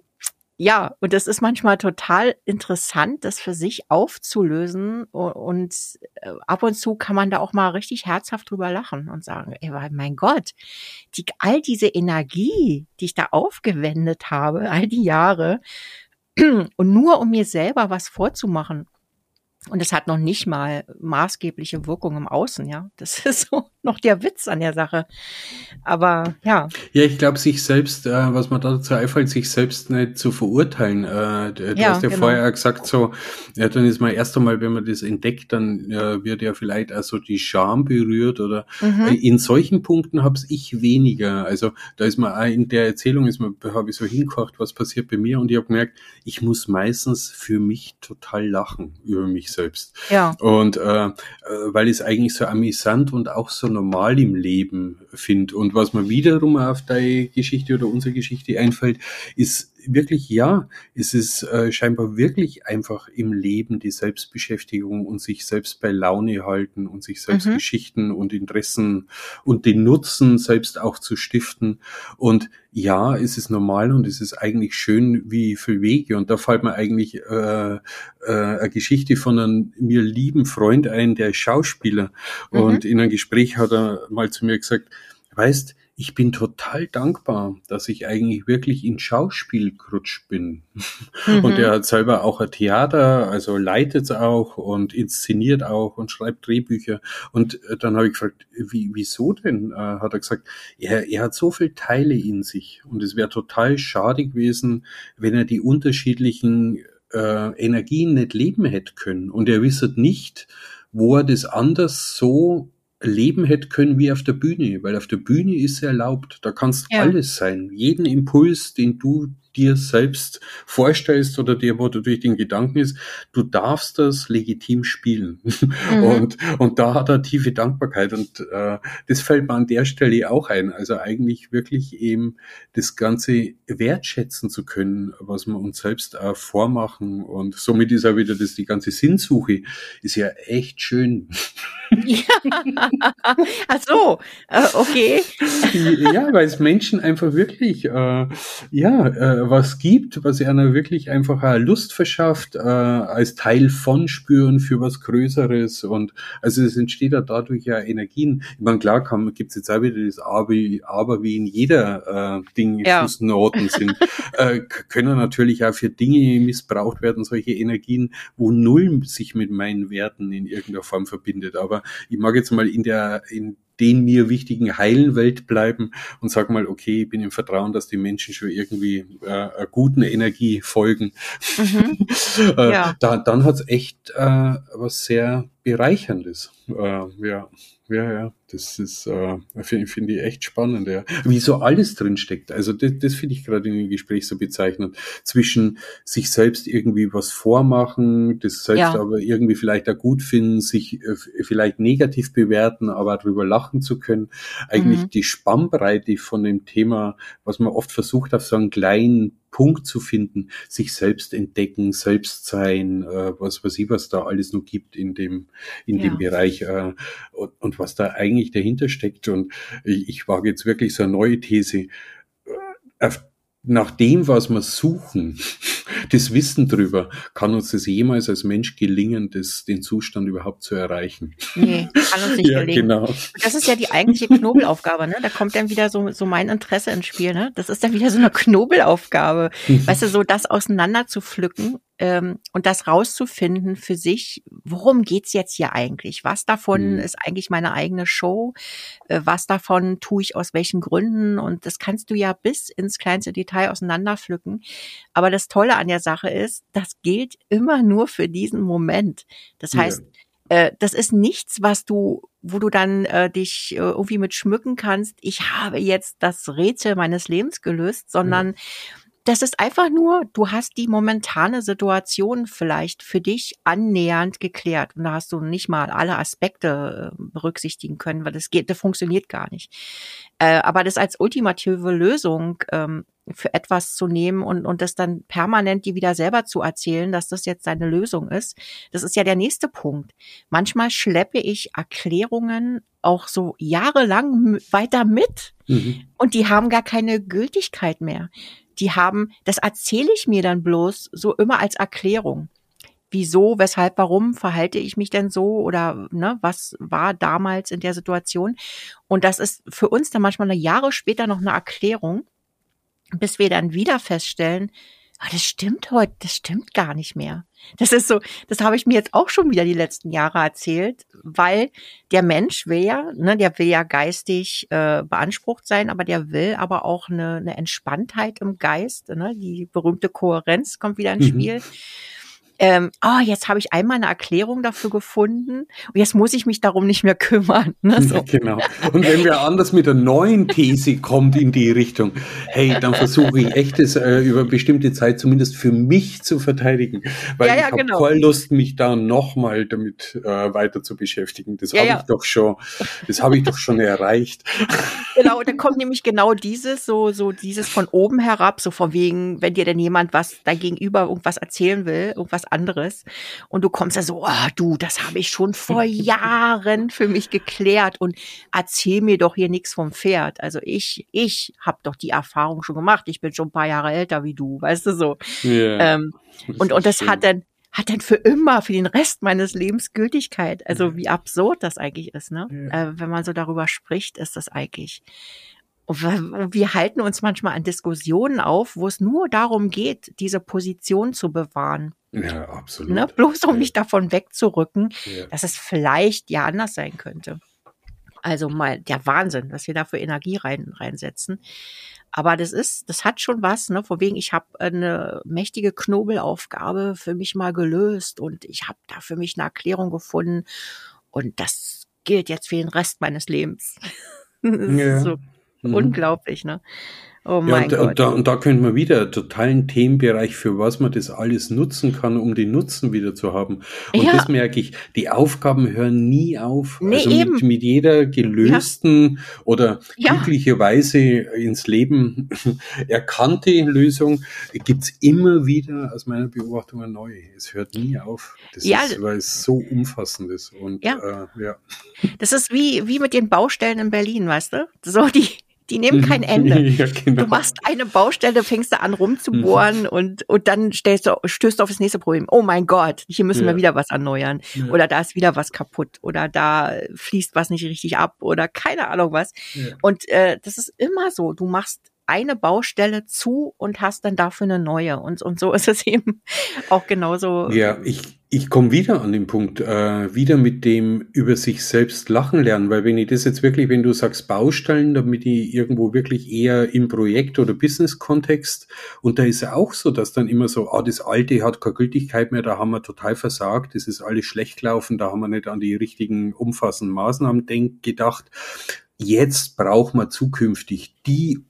ja, und das ist manchmal total interessant, das für sich aufzulösen. Und äh, ab und zu kann man da auch mal richtig herzhaft drüber lachen und sagen, ey, mein Gott, die, all diese Energie, die ich da aufgewendet habe, all die Jahre, und nur um mir selber was vorzumachen, und es hat noch nicht mal maßgebliche Wirkung im Außen, ja. Das ist so noch der Witz an der Sache. Aber ja. Ja, ich glaube, sich selbst, äh, was man dazu einfällt, sich selbst nicht zu verurteilen. Äh, du ja, hast ja genau. vorher gesagt, so, ja, dann ist man erst einmal, wenn man das entdeckt, dann äh, wird ja vielleicht also die Scham berührt oder mhm. Äh, in solchen Punkten hab's ich weniger. Also da ist man auch in der Erzählung ist man, habe ich so hingekocht, was passiert bei mir und ich habe gemerkt, ich muss meistens für mich total lachen über mich selbst. Ja. Und äh, äh weil es eigentlich so amüsant und auch so normal im Leben finde. Und was mir wiederum auf deine Geschichte oder unsere Geschichte einfällt, ist wirklich ja, es ist äh, scheinbar wirklich einfach im Leben die Selbstbeschäftigung und sich selbst bei Laune halten und sich selbst mhm. Geschichten und Interessen und den Nutzen selbst auch zu stiften. Und ja, es ist normal und es ist eigentlich schön wie für Wege. Und da fällt mir eigentlich äh, äh, eine Geschichte von einem mir lieben Freund ein, der ist Schauspieler. Mhm. Und in einem Gespräch hat er mal zu mir gesagt, weißt, ich bin total dankbar, dass ich eigentlich wirklich in Schauspiel gerutscht bin. Mhm. Und er hat selber auch ein Theater, also leitet es auch und inszeniert auch und schreibt Drehbücher. Und äh, dann habe ich gefragt, wie, wieso denn? Äh, hat er gesagt, er, er hat so viele Teile in sich und es wäre total schade gewesen, wenn er die unterschiedlichen äh, Energien nicht leben hätte können. Und er wisse nicht, wo er das anders so leben hätte können wie auf der Bühne, weil auf der Bühne ist es erlaubt. Da kannst ja. alles sein. Jeden Impuls, den du dir selbst vorstellst oder dir, wo du durch den Gedanken ist, du darfst das legitim spielen. Mhm. Und, und da hat er tiefe Dankbarkeit. Und äh, das fällt mir an der Stelle auch ein. Also eigentlich wirklich eben das Ganze wertschätzen zu können, was wir uns selbst auch vormachen. Und somit ist auch wieder das, die ganze Sinnsuche ist ja echt schön. Ja. Ach so, äh, okay. Ja, weil es Menschen einfach wirklich, äh, ja, äh, was gibt, was einer wirklich einfach Lust verschafft, äh, als Teil von spüren für was Größeres und also es entsteht ja dadurch ja Energien. Ich meine, klar gibt es jetzt auch wieder das Aber, aber wie in jeder äh, Ding ja. Fußnoten sind, äh, können natürlich auch für Dinge missbraucht werden, solche Energien, wo null sich mit meinen Werten in irgendeiner Form verbindet. Aber ich mag jetzt mal in der, in den mir wichtigen heilen Welt bleiben und sag mal, okay, ich bin im Vertrauen, dass die Menschen schon irgendwie äh, einer guten Energie folgen. Mhm. äh, ja. da, dann hat's echt äh, was sehr Bereicherndes. Äh, ja. Ja, ja, das ist, äh, finde find ich echt spannend, ja. Wie so alles drinsteckt. Also das, das finde ich gerade in dem Gespräch so bezeichnend. Zwischen sich selbst irgendwie was vormachen, das selbst ja. aber irgendwie vielleicht auch gut finden, sich äh, vielleicht negativ bewerten, aber darüber lachen zu können. Eigentlich mhm. die Spannbreite von dem Thema, was man oft versucht auf so einen kleinen Punkt zu finden, sich selbst entdecken, selbst sein, äh, was weiß ich, was da alles noch gibt in dem, in ja. dem Bereich äh, und, und, was da eigentlich dahinter steckt. Und ich, ich wage jetzt wirklich so eine neue These. Äh, nach dem, was wir suchen, das Wissen drüber, kann uns das jemals als Mensch gelingen, das, den Zustand überhaupt zu erreichen? Nee, kann uns nicht ja, gelingen. Genau. das ist ja die eigentliche Knobelaufgabe, ne? Da kommt dann wieder so, so mein Interesse ins Spiel, ne? Das ist dann wieder so eine Knobelaufgabe. weißt du, so das auseinander zu pflücken ähm, und das rauszufinden für sich, worum geht's jetzt hier eigentlich? Was davon mhm. ist eigentlich meine eigene Show? Äh, was davon tue ich aus welchen Gründen? Und das kannst du ja bis ins kleinste Detail auseinanderpflücken. Aber das Tolle an der Sache ist, das gilt immer nur für diesen Moment. Das heißt, ja. äh, das ist nichts, was du wo du dann äh, dich äh, irgendwie mit schmücken kannst, ich habe jetzt das Rätsel meines Lebens gelöst, sondern ja das ist einfach nur, du hast die momentane Situation vielleicht für dich annähernd geklärt. Und da hast du nicht mal alle Aspekte äh, berücksichtigen können, weil das geht, das funktioniert gar nicht. Äh, aber das als ultimative Lösung ähm, für etwas zu nehmen und, und das dann permanent dir wieder selber zu erzählen, dass das jetzt deine Lösung ist, das ist ja der nächste Punkt. Manchmal schleppe ich Erklärungen auch so jahrelang weiter mit mhm. und die haben gar keine Gültigkeit mehr die haben, das erzähle ich mir dann bloß so immer als Erklärung. Wieso, weshalb, warum verhalte ich mich denn so oder ne, was war damals in der Situation? Und das ist für uns dann manchmal eine Jahre später noch eine Erklärung, bis wir dann wieder feststellen, ah, das stimmt heute, das stimmt gar nicht mehr. Das ist so, das habe ich mir jetzt auch schon wieder die letzten Jahre erzählt, weil der Mensch will ja, ne, der will ja geistig äh, beansprucht sein, aber der will aber auch eine, eine Entspanntheit im Geist, ne, die berühmte Kohärenz kommt wieder ins mhm. Spiel. Mhm ähm, oh, jetzt habe ich einmal eine Erklärung dafür gefunden und jetzt muss ich mich darum nicht mehr kümmern. Ne? So. Ja, genau. Und wenn wer anders mit der neuen These kommt in die Richtung, hey, dann versuche ich echt es äh, über bestimmte Zeit zumindest für mich zu verteidigen, weil ja, ja, ich habe genau. voll Lust, mich da nochmal damit äh, weiter zu beschäftigen. Das habe ich doch schon, das habe ich doch schon erreicht. Genau, und dann kommt nämlich genau dieses, so, so dieses von oben herab, so von wegen, wenn dir denn jemand was dein Gegenüber irgendwas erzählen will, irgendwas anderes. Und du kommst da so, oh, du, das habe ich schon vor Jahren für mich geklärt und erzähl mir doch hier nichts vom Pferd. Also ich, ich habe doch die Erfahrung schon gemacht. Ich bin schon ein paar Jahre älter wie du, weißt du so. Yeah. Ähm, und, und das schön. hat dann, hat dann für immer, für den Rest meines Lebens Gültigkeit. Also wie absurd das eigentlich ist, ne? Ja. Äh, wenn man so darüber spricht, ist das eigentlich wir halten uns manchmal an Diskussionen auf, wo es nur darum geht, diese Position zu bewahren. Ja, absolut. Ne? Bloß um ja. nicht davon wegzurücken, ja. dass es vielleicht ja anders sein könnte. Also mal der Wahnsinn, was wir da für Energie rein, reinsetzen. Aber das ist, das hat schon was, ne? Vor wegen, ich habe eine mächtige Knobelaufgabe für mich mal gelöst und ich habe da für mich eine Erklärung gefunden. Und das gilt jetzt für den Rest meines Lebens. das ja. ist so mhm. unglaublich, ne? Oh mein ja, und, Gott. Und da, und da könnte man wieder einen totalen Themenbereich, für was man das alles nutzen kann, um den Nutzen wieder zu haben. Und ja. das merke ich, die Aufgaben hören nie auf. Nee, also mit, mit jeder gelösten ja. oder glücklicherweise ins Leben erkannte Lösung gibt's immer wieder aus meiner Beobachtung eine neue. Es hört nie auf. Das ist, weil es so umfassend ist. Und ja. Äh, ja. Das ist wie, wie mit den Baustellen in Berlin, weißt du? So die, die nehmen kein Ende. Ja, genau. Du machst eine Baustelle, fängst du an rumzubohren mhm. und, und dann stellst du, stößt du auf das nächste Problem. Oh mein Gott, hier müssen ja. wir wieder was erneuern. Ja. Oder da ist wieder was kaputt. Oder da fließt was nicht richtig ab. Oder keine Ahnung was. Und äh, das ist immer so. Du machst eine Baustelle zu und hast dann dafür eine neue. Und, und so ist es eben auch genauso. Ja, ich, ich komme wieder an den Punkt, äh, wieder mit dem über sich selbst lachen lernen, weil wenn ich das jetzt wirklich, wenn du sagst Baustellen, damit ich irgendwo wirklich eher im Projekt- oder Business-Kontext und da ist ja auch so, dass dann immer so, ah, das Alte hat keine Gültigkeit mehr, da haben wir total versagt, das ist alles schlecht gelaufen, da haben wir nicht an die richtigen umfassenden Maßnahmen denk gedacht. Jetzt braucht man zukünftig die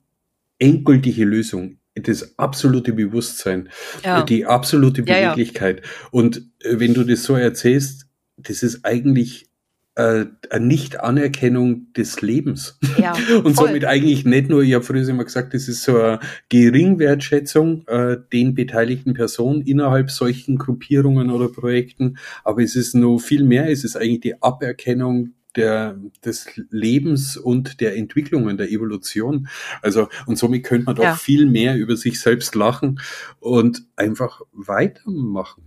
endgültige Lösung, das absolute Bewusstsein, ja. die absolute Beweglichkeit. Ja, ja. Und äh, wenn du das so erzählst, das ist eigentlich äh, eine Nicht-Anerkennung des Lebens. Ja, und voll. somit eigentlich nicht nur, ich habe früher immer gesagt, das ist so eine Geringwertschätzung äh, den beteiligten Personen innerhalb solchen Gruppierungen oder Projekten, aber es ist nur viel mehr, es ist eigentlich die Aberkennung der, des Lebens und der Entwicklungen, der Evolution. Also, und somit könnte man doch ja. viel mehr über sich selbst lachen und einfach weitermachen.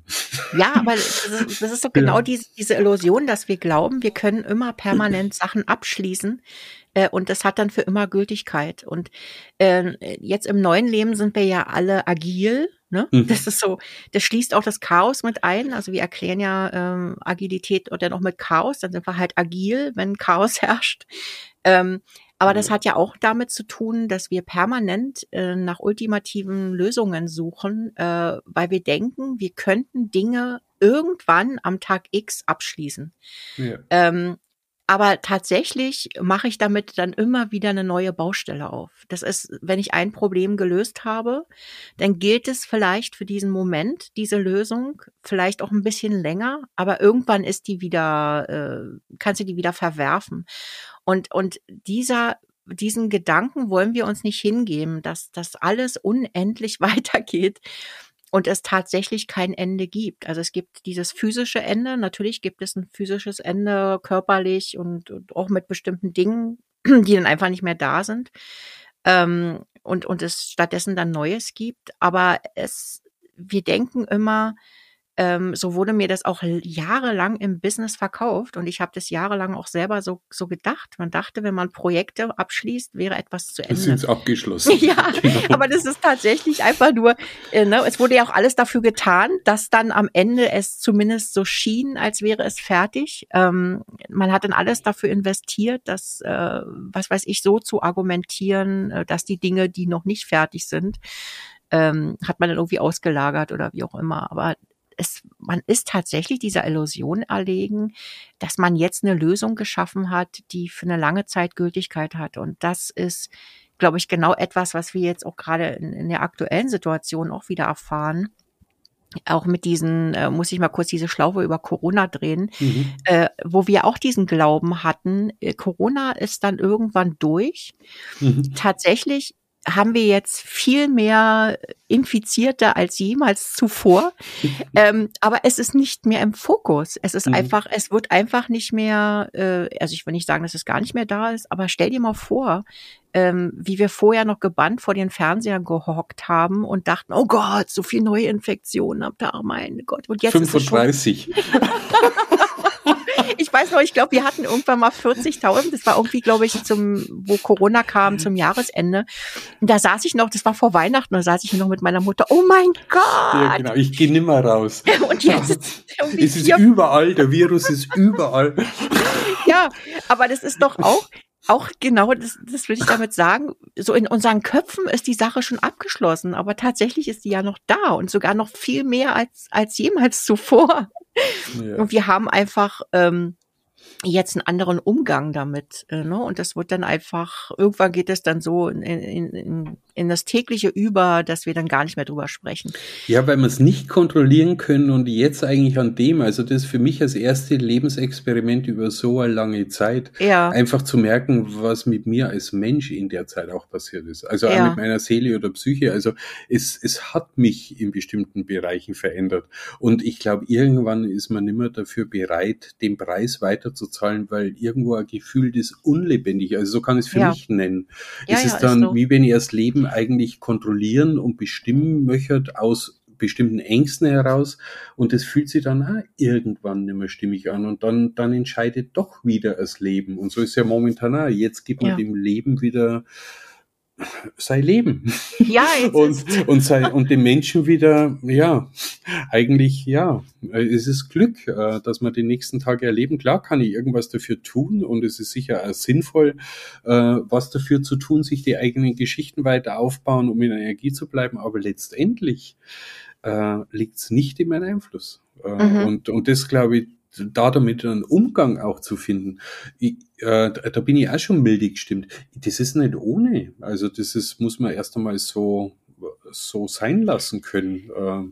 Ja, aber das ist, das ist doch genau ja. diese, diese Illusion, dass wir glauben, wir können immer permanent Sachen abschließen, äh, und das hat dann für immer Gültigkeit. Und äh, jetzt im neuen Leben sind wir ja alle agil. Ne? Mhm. Das ist so, das schließt auch das Chaos mit ein. Also wir erklären ja ähm, Agilität oder noch mit Chaos, dann sind wir halt agil, wenn Chaos herrscht. Ähm, aber das hat ja auch damit zu tun, dass wir permanent äh, nach ultimativen Lösungen suchen, äh, weil wir denken, wir könnten Dinge irgendwann am Tag X abschließen. Ja. Ähm, aber tatsächlich mache ich damit dann immer wieder eine neue Baustelle auf. Das ist, wenn ich ein Problem gelöst habe, dann gilt es vielleicht für diesen Moment, diese Lösung, vielleicht auch ein bisschen länger, aber irgendwann ist die wieder, äh, kannst du die wieder verwerfen. Und, und dieser diesen Gedanken wollen wir uns nicht hingeben, dass das alles unendlich weitergeht und es tatsächlich kein Ende gibt. Also es gibt dieses physische Ende, natürlich gibt es ein physisches Ende körperlich und, und auch mit bestimmten Dingen, die dann einfach nicht mehr da sind ähm, und, und es stattdessen dann Neues gibt. Aber es, wir denken immer, ähm, so wurde mir das auch jahrelang im Business verkauft und ich habe das jahrelang auch selber so, so gedacht. Man dachte, wenn man Projekte abschließt, wäre etwas zu Ende. Das ist abgeschlossen. ja, genau. aber das ist tatsächlich einfach nur, äh, ne, es wurde ja auch alles dafür getan, dass dann am Ende es zumindest so schien, als wäre es fertig. Ähm, man hat dann alles dafür investiert, das, äh, was weiß ich, so zu argumentieren, äh, dass die Dinge, die noch nicht fertig sind, ähm, hat man dann irgendwie ausgelagert oder wie auch immer. Aber es, man ist tatsächlich dieser Illusion erlegen, dass man jetzt eine Lösung geschaffen hat, die für eine lange Zeit Gültigkeit hat. Und das ist, glaube ich, genau etwas, was wir jetzt auch gerade in, in der aktuellen Situation auch wieder erfahren auch mit diesen, äh, muss ich mal kurz diese Schlaufe über Corona drehen, mhm. äh, wo wir auch diesen Glauben hatten, äh, Corona ist dann irgendwann durch. Mhm. Tatsächlich haben wir jetzt viel mehr Infizierte als jemals zuvor. ähm, aber es ist nicht mehr im Fokus. Es ist mhm. einfach, es wird einfach nicht mehr, äh, also ich will nicht sagen, dass es gar nicht mehr da ist, aber stell dir mal vor, ähm, wie wir vorher noch gebannt vor den Fernsehern gehockt haben und dachten, oh Gott, so viel neue Infektionen am Tag, mein Gott. Und jetzt 35. Ist es schon ich weiß noch, ich glaube, wir hatten irgendwann mal 40.000. Das war irgendwie, glaube ich, zum, wo Corona kam, zum Jahresende. Und da saß ich noch, das war vor Weihnachten, da saß ich noch mit meiner Mutter. Oh mein Gott! Ja, genau. Ich gehe nimmer raus. Und jetzt ist es ist überall, der Virus ist überall. Ja, aber das ist doch auch, auch genau, das, das will ich damit sagen, so in unseren Köpfen ist die Sache schon abgeschlossen, aber tatsächlich ist die ja noch da und sogar noch viel mehr als, als jemals zuvor. Ja. Und wir haben einfach, ähm, jetzt einen anderen Umgang damit. Äh, ne? Und das wird dann einfach, irgendwann geht es dann so in, in, in, in das tägliche über, dass wir dann gar nicht mehr drüber sprechen. Ja, weil wir es nicht kontrollieren können und jetzt eigentlich an dem, also das ist für mich das erste Lebensexperiment über so eine lange Zeit, ja. einfach zu merken, was mit mir als Mensch in der Zeit auch passiert ist. Also ja. auch mit meiner Seele oder Psyche. Also es, es hat mich in bestimmten Bereichen verändert. Und ich glaube, irgendwann ist man mehr dafür bereit, den Preis weiterzuzahlen, weil irgendwo ein Gefühl des unlebendig, also so kann ich es für ja. mich nennen. Ja, es ist dann, ist so. wie wenn ihr das Leben eigentlich kontrollieren und bestimmen möchtet aus bestimmten Ängsten heraus und es fühlt sich dann auch irgendwann nicht mehr stimmig an und dann, dann entscheidet doch wieder das Leben und so ist ja momentan auch. Jetzt gibt man ja. dem Leben wieder sein Leben. Ja, und, und, sei, und dem Menschen wieder, ja, eigentlich, ja, es ist Glück, äh, dass man die nächsten Tage erleben. Klar kann ich irgendwas dafür tun und es ist sicher sinnvoll, äh, was dafür zu tun, sich die eigenen Geschichten weiter aufbauen, um in Energie zu bleiben. Aber letztendlich äh, liegt es nicht in meinem Einfluss. Mhm. Und, und das, glaube ich, da damit einen Umgang auch zu finden. Ich, äh, da bin ich auch schon mildig gestimmt. Das ist nicht ohne. Also das ist, muss man erst einmal so, so sein lassen können. Äh,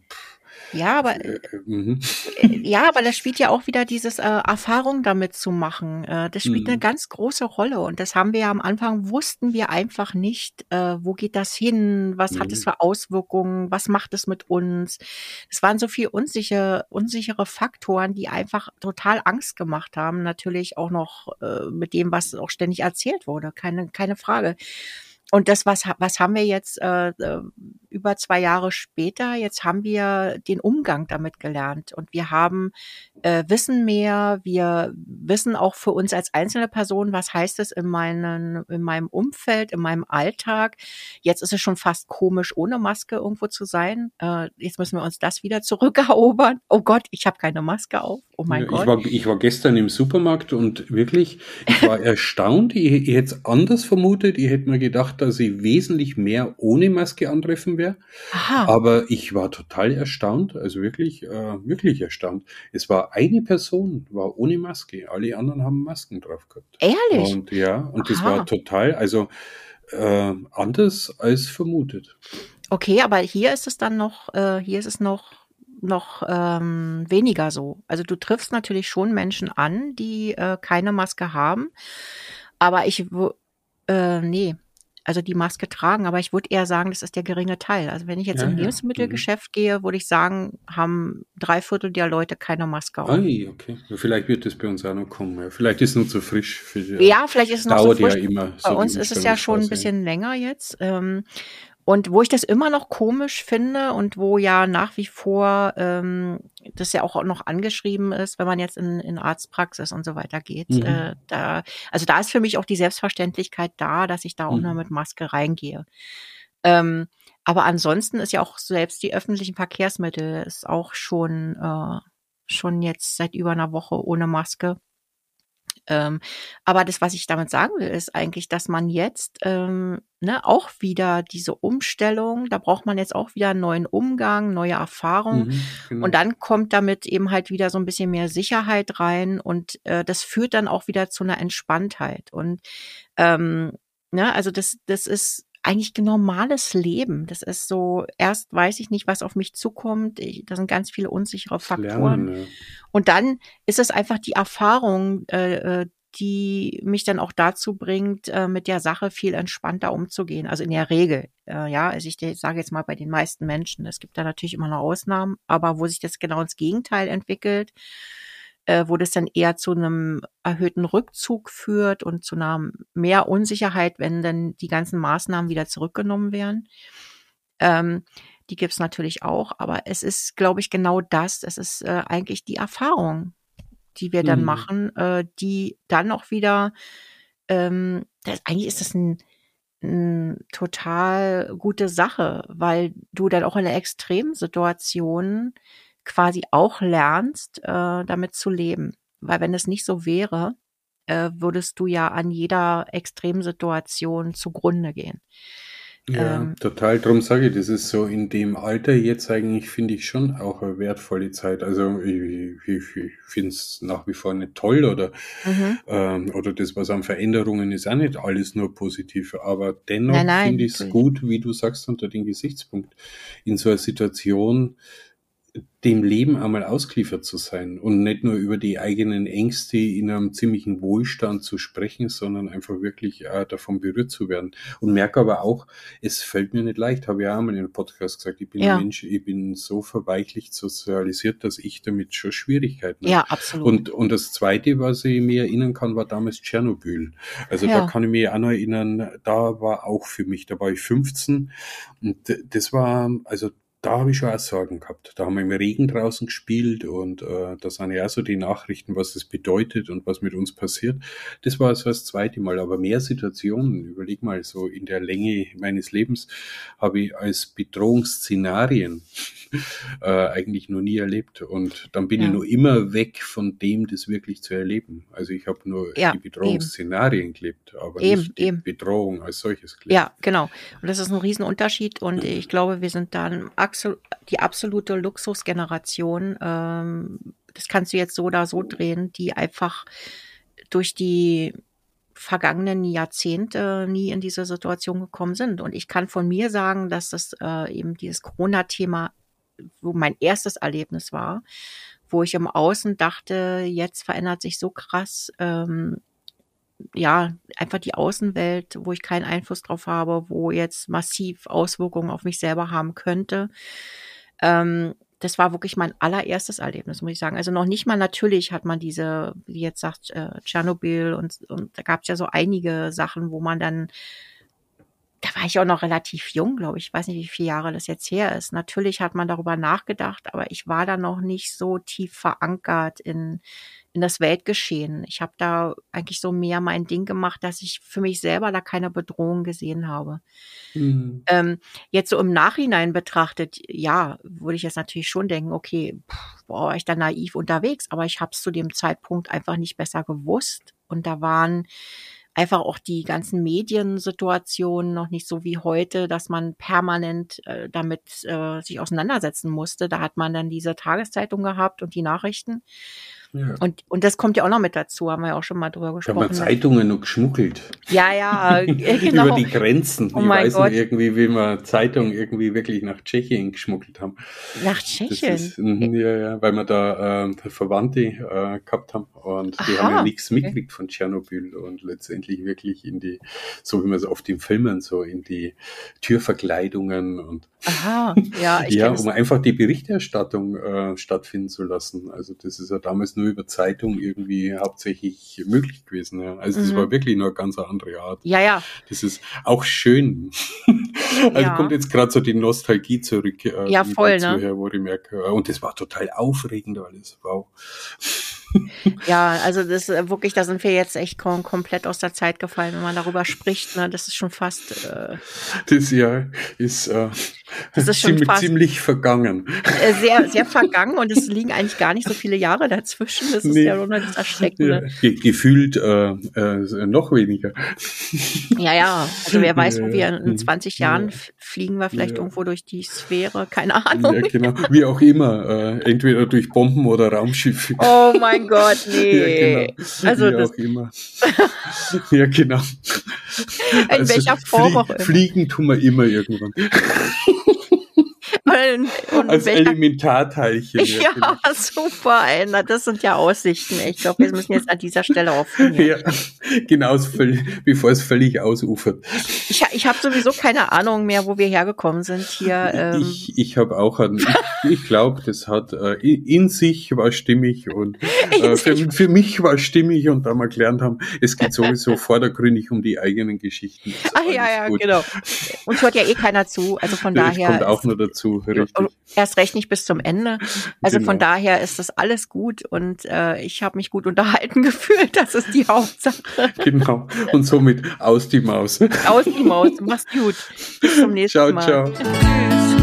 ja, aber äh, mhm. äh, ja, aber das spielt ja auch wieder dieses äh, Erfahrung damit zu machen. Äh, das spielt mhm. eine ganz große Rolle und das haben wir ja am Anfang wussten wir einfach nicht, äh, wo geht das hin, was mhm. hat es für Auswirkungen, was macht es mit uns. Es waren so viel unsichere unsichere Faktoren, die einfach total Angst gemacht haben. Natürlich auch noch äh, mit dem, was auch ständig erzählt wurde, keine keine Frage. Und das, was, was haben wir jetzt äh, äh, über zwei Jahre später? Jetzt haben wir den Umgang damit gelernt und wir haben äh, Wissen mehr. Wir wissen auch für uns als einzelne Person, was heißt es in, meinen, in meinem Umfeld, in meinem Alltag. Jetzt ist es schon fast komisch, ohne Maske irgendwo zu sein. Äh, jetzt müssen wir uns das wieder zurückerobern. Oh Gott, ich habe keine Maske auf. Oh mein ja, Gott. Ich war, ich war gestern im Supermarkt und wirklich, ich war erstaunt. Ich, ich hätte es anders vermutet. Ich hätte mir gedacht, dass ich wesentlich mehr ohne Maske antreffen wäre. Aber ich war total erstaunt, also wirklich, äh, wirklich erstaunt. Es war eine Person, war ohne Maske. Alle anderen haben Masken drauf gehabt. Ehrlich? Und ja, und Aha. das war total, also äh, anders als vermutet. Okay, aber hier ist es dann noch, äh, hier ist es noch noch ähm, weniger so. Also du triffst natürlich schon Menschen an, die äh, keine Maske haben, aber ich äh, nee, also die Maske tragen, aber ich würde eher sagen, das ist der geringe Teil. Also wenn ich jetzt ja, im Lebensmittelgeschäft ja. Mhm. gehe, würde ich sagen, haben drei Viertel der Leute keine Maske auf. Ai, okay. Vielleicht wird das bei uns auch noch kommen. Vielleicht ist es nur zu frisch. Für die, ja, vielleicht ist es noch so frisch. Ja immer bei so uns ist es ja schon ein bisschen länger jetzt. Ähm, und wo ich das immer noch komisch finde und wo ja nach wie vor ähm, das ja auch noch angeschrieben ist, wenn man jetzt in, in Arztpraxis und so weiter geht. Mhm. Äh, da, also da ist für mich auch die Selbstverständlichkeit da, dass ich da auch mhm. nur mit Maske reingehe. Ähm, aber ansonsten ist ja auch selbst die öffentlichen Verkehrsmittel ist auch schon äh, schon jetzt seit über einer Woche ohne Maske. Ähm, aber das, was ich damit sagen will, ist eigentlich, dass man jetzt ähm, ne, auch wieder diese Umstellung, da braucht man jetzt auch wieder einen neuen Umgang, neue Erfahrungen. Mhm, genau. Und dann kommt damit eben halt wieder so ein bisschen mehr Sicherheit rein und äh, das führt dann auch wieder zu einer Entspanntheit. Und ähm, ne, also das, das ist eigentlich normales Leben. Das ist so, erst weiß ich nicht, was auf mich zukommt. Ich, da sind ganz viele unsichere Faktoren. Lernen, ja. Und dann ist es einfach die Erfahrung, äh, äh, die mich dann auch dazu bringt, äh, mit der Sache viel entspannter umzugehen. Also in der Regel, äh, ja, also ich sage jetzt mal bei den meisten Menschen. Es gibt da natürlich immer noch Ausnahmen, aber wo sich das genau ins Gegenteil entwickelt, äh, wo das dann eher zu einem erhöhten Rückzug führt und zu einer mehr Unsicherheit, wenn dann die ganzen Maßnahmen wieder zurückgenommen werden. Ähm, die gibt's natürlich auch, aber es ist, glaube ich, genau das. Es ist äh, eigentlich die Erfahrung, die wir dann mhm. machen, äh, die dann auch wieder, ähm, das, eigentlich ist das ein, ein total gute Sache, weil du dann auch in der Extremsituation quasi auch lernst, äh, damit zu leben. Weil wenn es nicht so wäre, äh, würdest du ja an jeder Extremsituation zugrunde gehen. Ja, ähm, total. Darum sage ich, das ist so in dem Alter jetzt eigentlich, finde ich schon auch eine wertvolle Zeit. Also ich, ich, ich finde es nach wie vor nicht toll oder, mhm. ähm, oder das, was an Veränderungen ist, auch nicht alles nur positiv. Aber dennoch finde ich es gut, wie du sagst, unter dem Gesichtspunkt, in so einer Situation dem Leben einmal ausgeliefert zu sein und nicht nur über die eigenen Ängste in einem ziemlichen Wohlstand zu sprechen, sondern einfach wirklich äh, davon berührt zu werden. Und merke aber auch, es fällt mir nicht leicht, habe ich auch einmal in einem Podcast gesagt, ich bin ja. ein Mensch, ich bin so verweichlicht sozialisiert, dass ich damit schon Schwierigkeiten habe. Ja, absolut. Und, und das Zweite, was ich mir erinnern kann, war damals Tschernobyl. Also ja. da kann ich mich auch noch erinnern, da war auch für mich, da war ich 15 und das war, also da habe ich schon auch Sorgen gehabt. Da haben wir im Regen draußen gespielt und äh, da sind ja auch so die Nachrichten, was das bedeutet und was mit uns passiert. Das war so das zweite Mal, aber mehr Situationen, überleg mal, so in der Länge meines Lebens habe ich als Bedrohungsszenarien äh, eigentlich noch nie erlebt. Und dann bin ja. ich nur immer weg von dem, das wirklich zu erleben. Also ich habe nur ja, die Bedrohungsszenarien eben. gelebt, aber eben, nicht die eben. Bedrohung als solches gelebt. Ja, genau. Und das ist ein Riesenunterschied. Und ich glaube, wir sind dann die absolute Luxusgeneration. Ähm, das kannst du jetzt so oder so drehen, die einfach durch die vergangenen Jahrzehnte nie in diese Situation gekommen sind. Und ich kann von mir sagen, dass das äh, eben dieses Corona-Thema wo mein erstes Erlebnis war, wo ich im Außen dachte, jetzt verändert sich so krass, ähm, ja, einfach die Außenwelt, wo ich keinen Einfluss drauf habe, wo jetzt massiv Auswirkungen auf mich selber haben könnte. Ähm, das war wirklich mein allererstes Erlebnis, muss ich sagen. Also noch nicht mal natürlich hat man diese, wie jetzt sagt, äh, Tschernobyl und, und da gab es ja so einige Sachen, wo man dann da war ich auch noch relativ jung, glaube ich. Ich weiß nicht, wie viele Jahre das jetzt her ist. Natürlich hat man darüber nachgedacht, aber ich war da noch nicht so tief verankert in, in das Weltgeschehen. Ich habe da eigentlich so mehr mein Ding gemacht, dass ich für mich selber da keine Bedrohung gesehen habe. Mhm. Ähm, jetzt so im Nachhinein betrachtet, ja, würde ich jetzt natürlich schon denken, okay, pff, boah, war ich da naiv unterwegs, aber ich habe es zu dem Zeitpunkt einfach nicht besser gewusst. Und da waren einfach auch die ganzen Mediensituationen noch nicht so wie heute, dass man permanent äh, damit äh, sich auseinandersetzen musste. Da hat man dann diese Tageszeitung gehabt und die Nachrichten. Ja. Und, und das kommt ja auch noch mit dazu, haben wir ja auch schon mal drüber gesprochen. Da haben Zeitungen noch geschmuggelt. Ja, ja, äh, genau. Über die Grenzen. Oh ich weiß Gott. nicht, irgendwie, wie wir Zeitungen irgendwie wirklich nach Tschechien geschmuggelt haben. Nach Tschechien? Ist, mh, ja, ja, weil wir da äh, Verwandte äh, gehabt haben und die Aha, haben ja nichts mitgekriegt von Tschernobyl und letztendlich wirklich in die, so wie man es oft in Filmen, so in die Türverkleidungen und Aha, ja, ich ja, um einfach die Berichterstattung äh, stattfinden zu lassen. Also das ist ja damals nur über Zeitung irgendwie hauptsächlich möglich gewesen. Ja. Also das mhm. war wirklich nur eine ganz andere Art. Ja, ja. Das ist auch schön. also ja. kommt jetzt gerade so die Nostalgie zurück. Äh, ja, voll, ne? Her, wo ich merke, äh, und das war total aufregend alles. Wow. Ja, also das äh, wirklich, da sind wir jetzt echt kom komplett aus der Zeit gefallen, wenn man darüber spricht. Ne? Das ist schon fast. Äh, das Jahr ist, äh, das ist ziemlich, fast, ziemlich vergangen. Äh, sehr, sehr vergangen und es liegen eigentlich gar nicht so viele Jahre dazwischen. Das ist nee. ja nur das Erschreckende. Ja, gefühlt äh, äh, noch weniger. Ja, ja. Also wer weiß, wo wir in 20 Jahren ja. fliegen wir vielleicht ja. irgendwo durch die Sphäre, keine Ahnung. Ja, genau. Wie auch immer. Entweder durch Bomben oder Raumschiffe. Oh mein Gott, nee. Ja, genau. Also Wie das auch immer. ja, genau. In also welcher Form auch immer. Fliegen tun wir immer irgendwann. Und, und Als welcher, Elementarteilchen. Ja, ja super, ey. Na, das sind ja Aussichten. Ich glaube, wir müssen jetzt an dieser Stelle aufhören. Ja, genau, bevor es völlig ausufert. Ich, ich habe sowieso keine Ahnung mehr, wo wir hergekommen sind hier. Ähm. Ich, ich habe auch, einen, ich, ich glaube, das hat äh, in sich war stimmig und äh, für, für mich war stimmig und da wir gelernt haben, es geht sowieso vordergründig um die eigenen Geschichten. Ach ja, ja, gut. genau. Und hört ja eh keiner zu, also von ja, daher. Kommt auch nur dazu, richtig. Erst recht nicht bis zum Ende. Also genau. von daher ist das alles gut und äh, ich habe mich gut unterhalten gefühlt. Das ist die Hauptsache. Genau. Und somit aus die Maus. Aus die Maus. Mach's gut. Bis zum nächsten ciao, Mal. Ciao, ciao. Tschüss.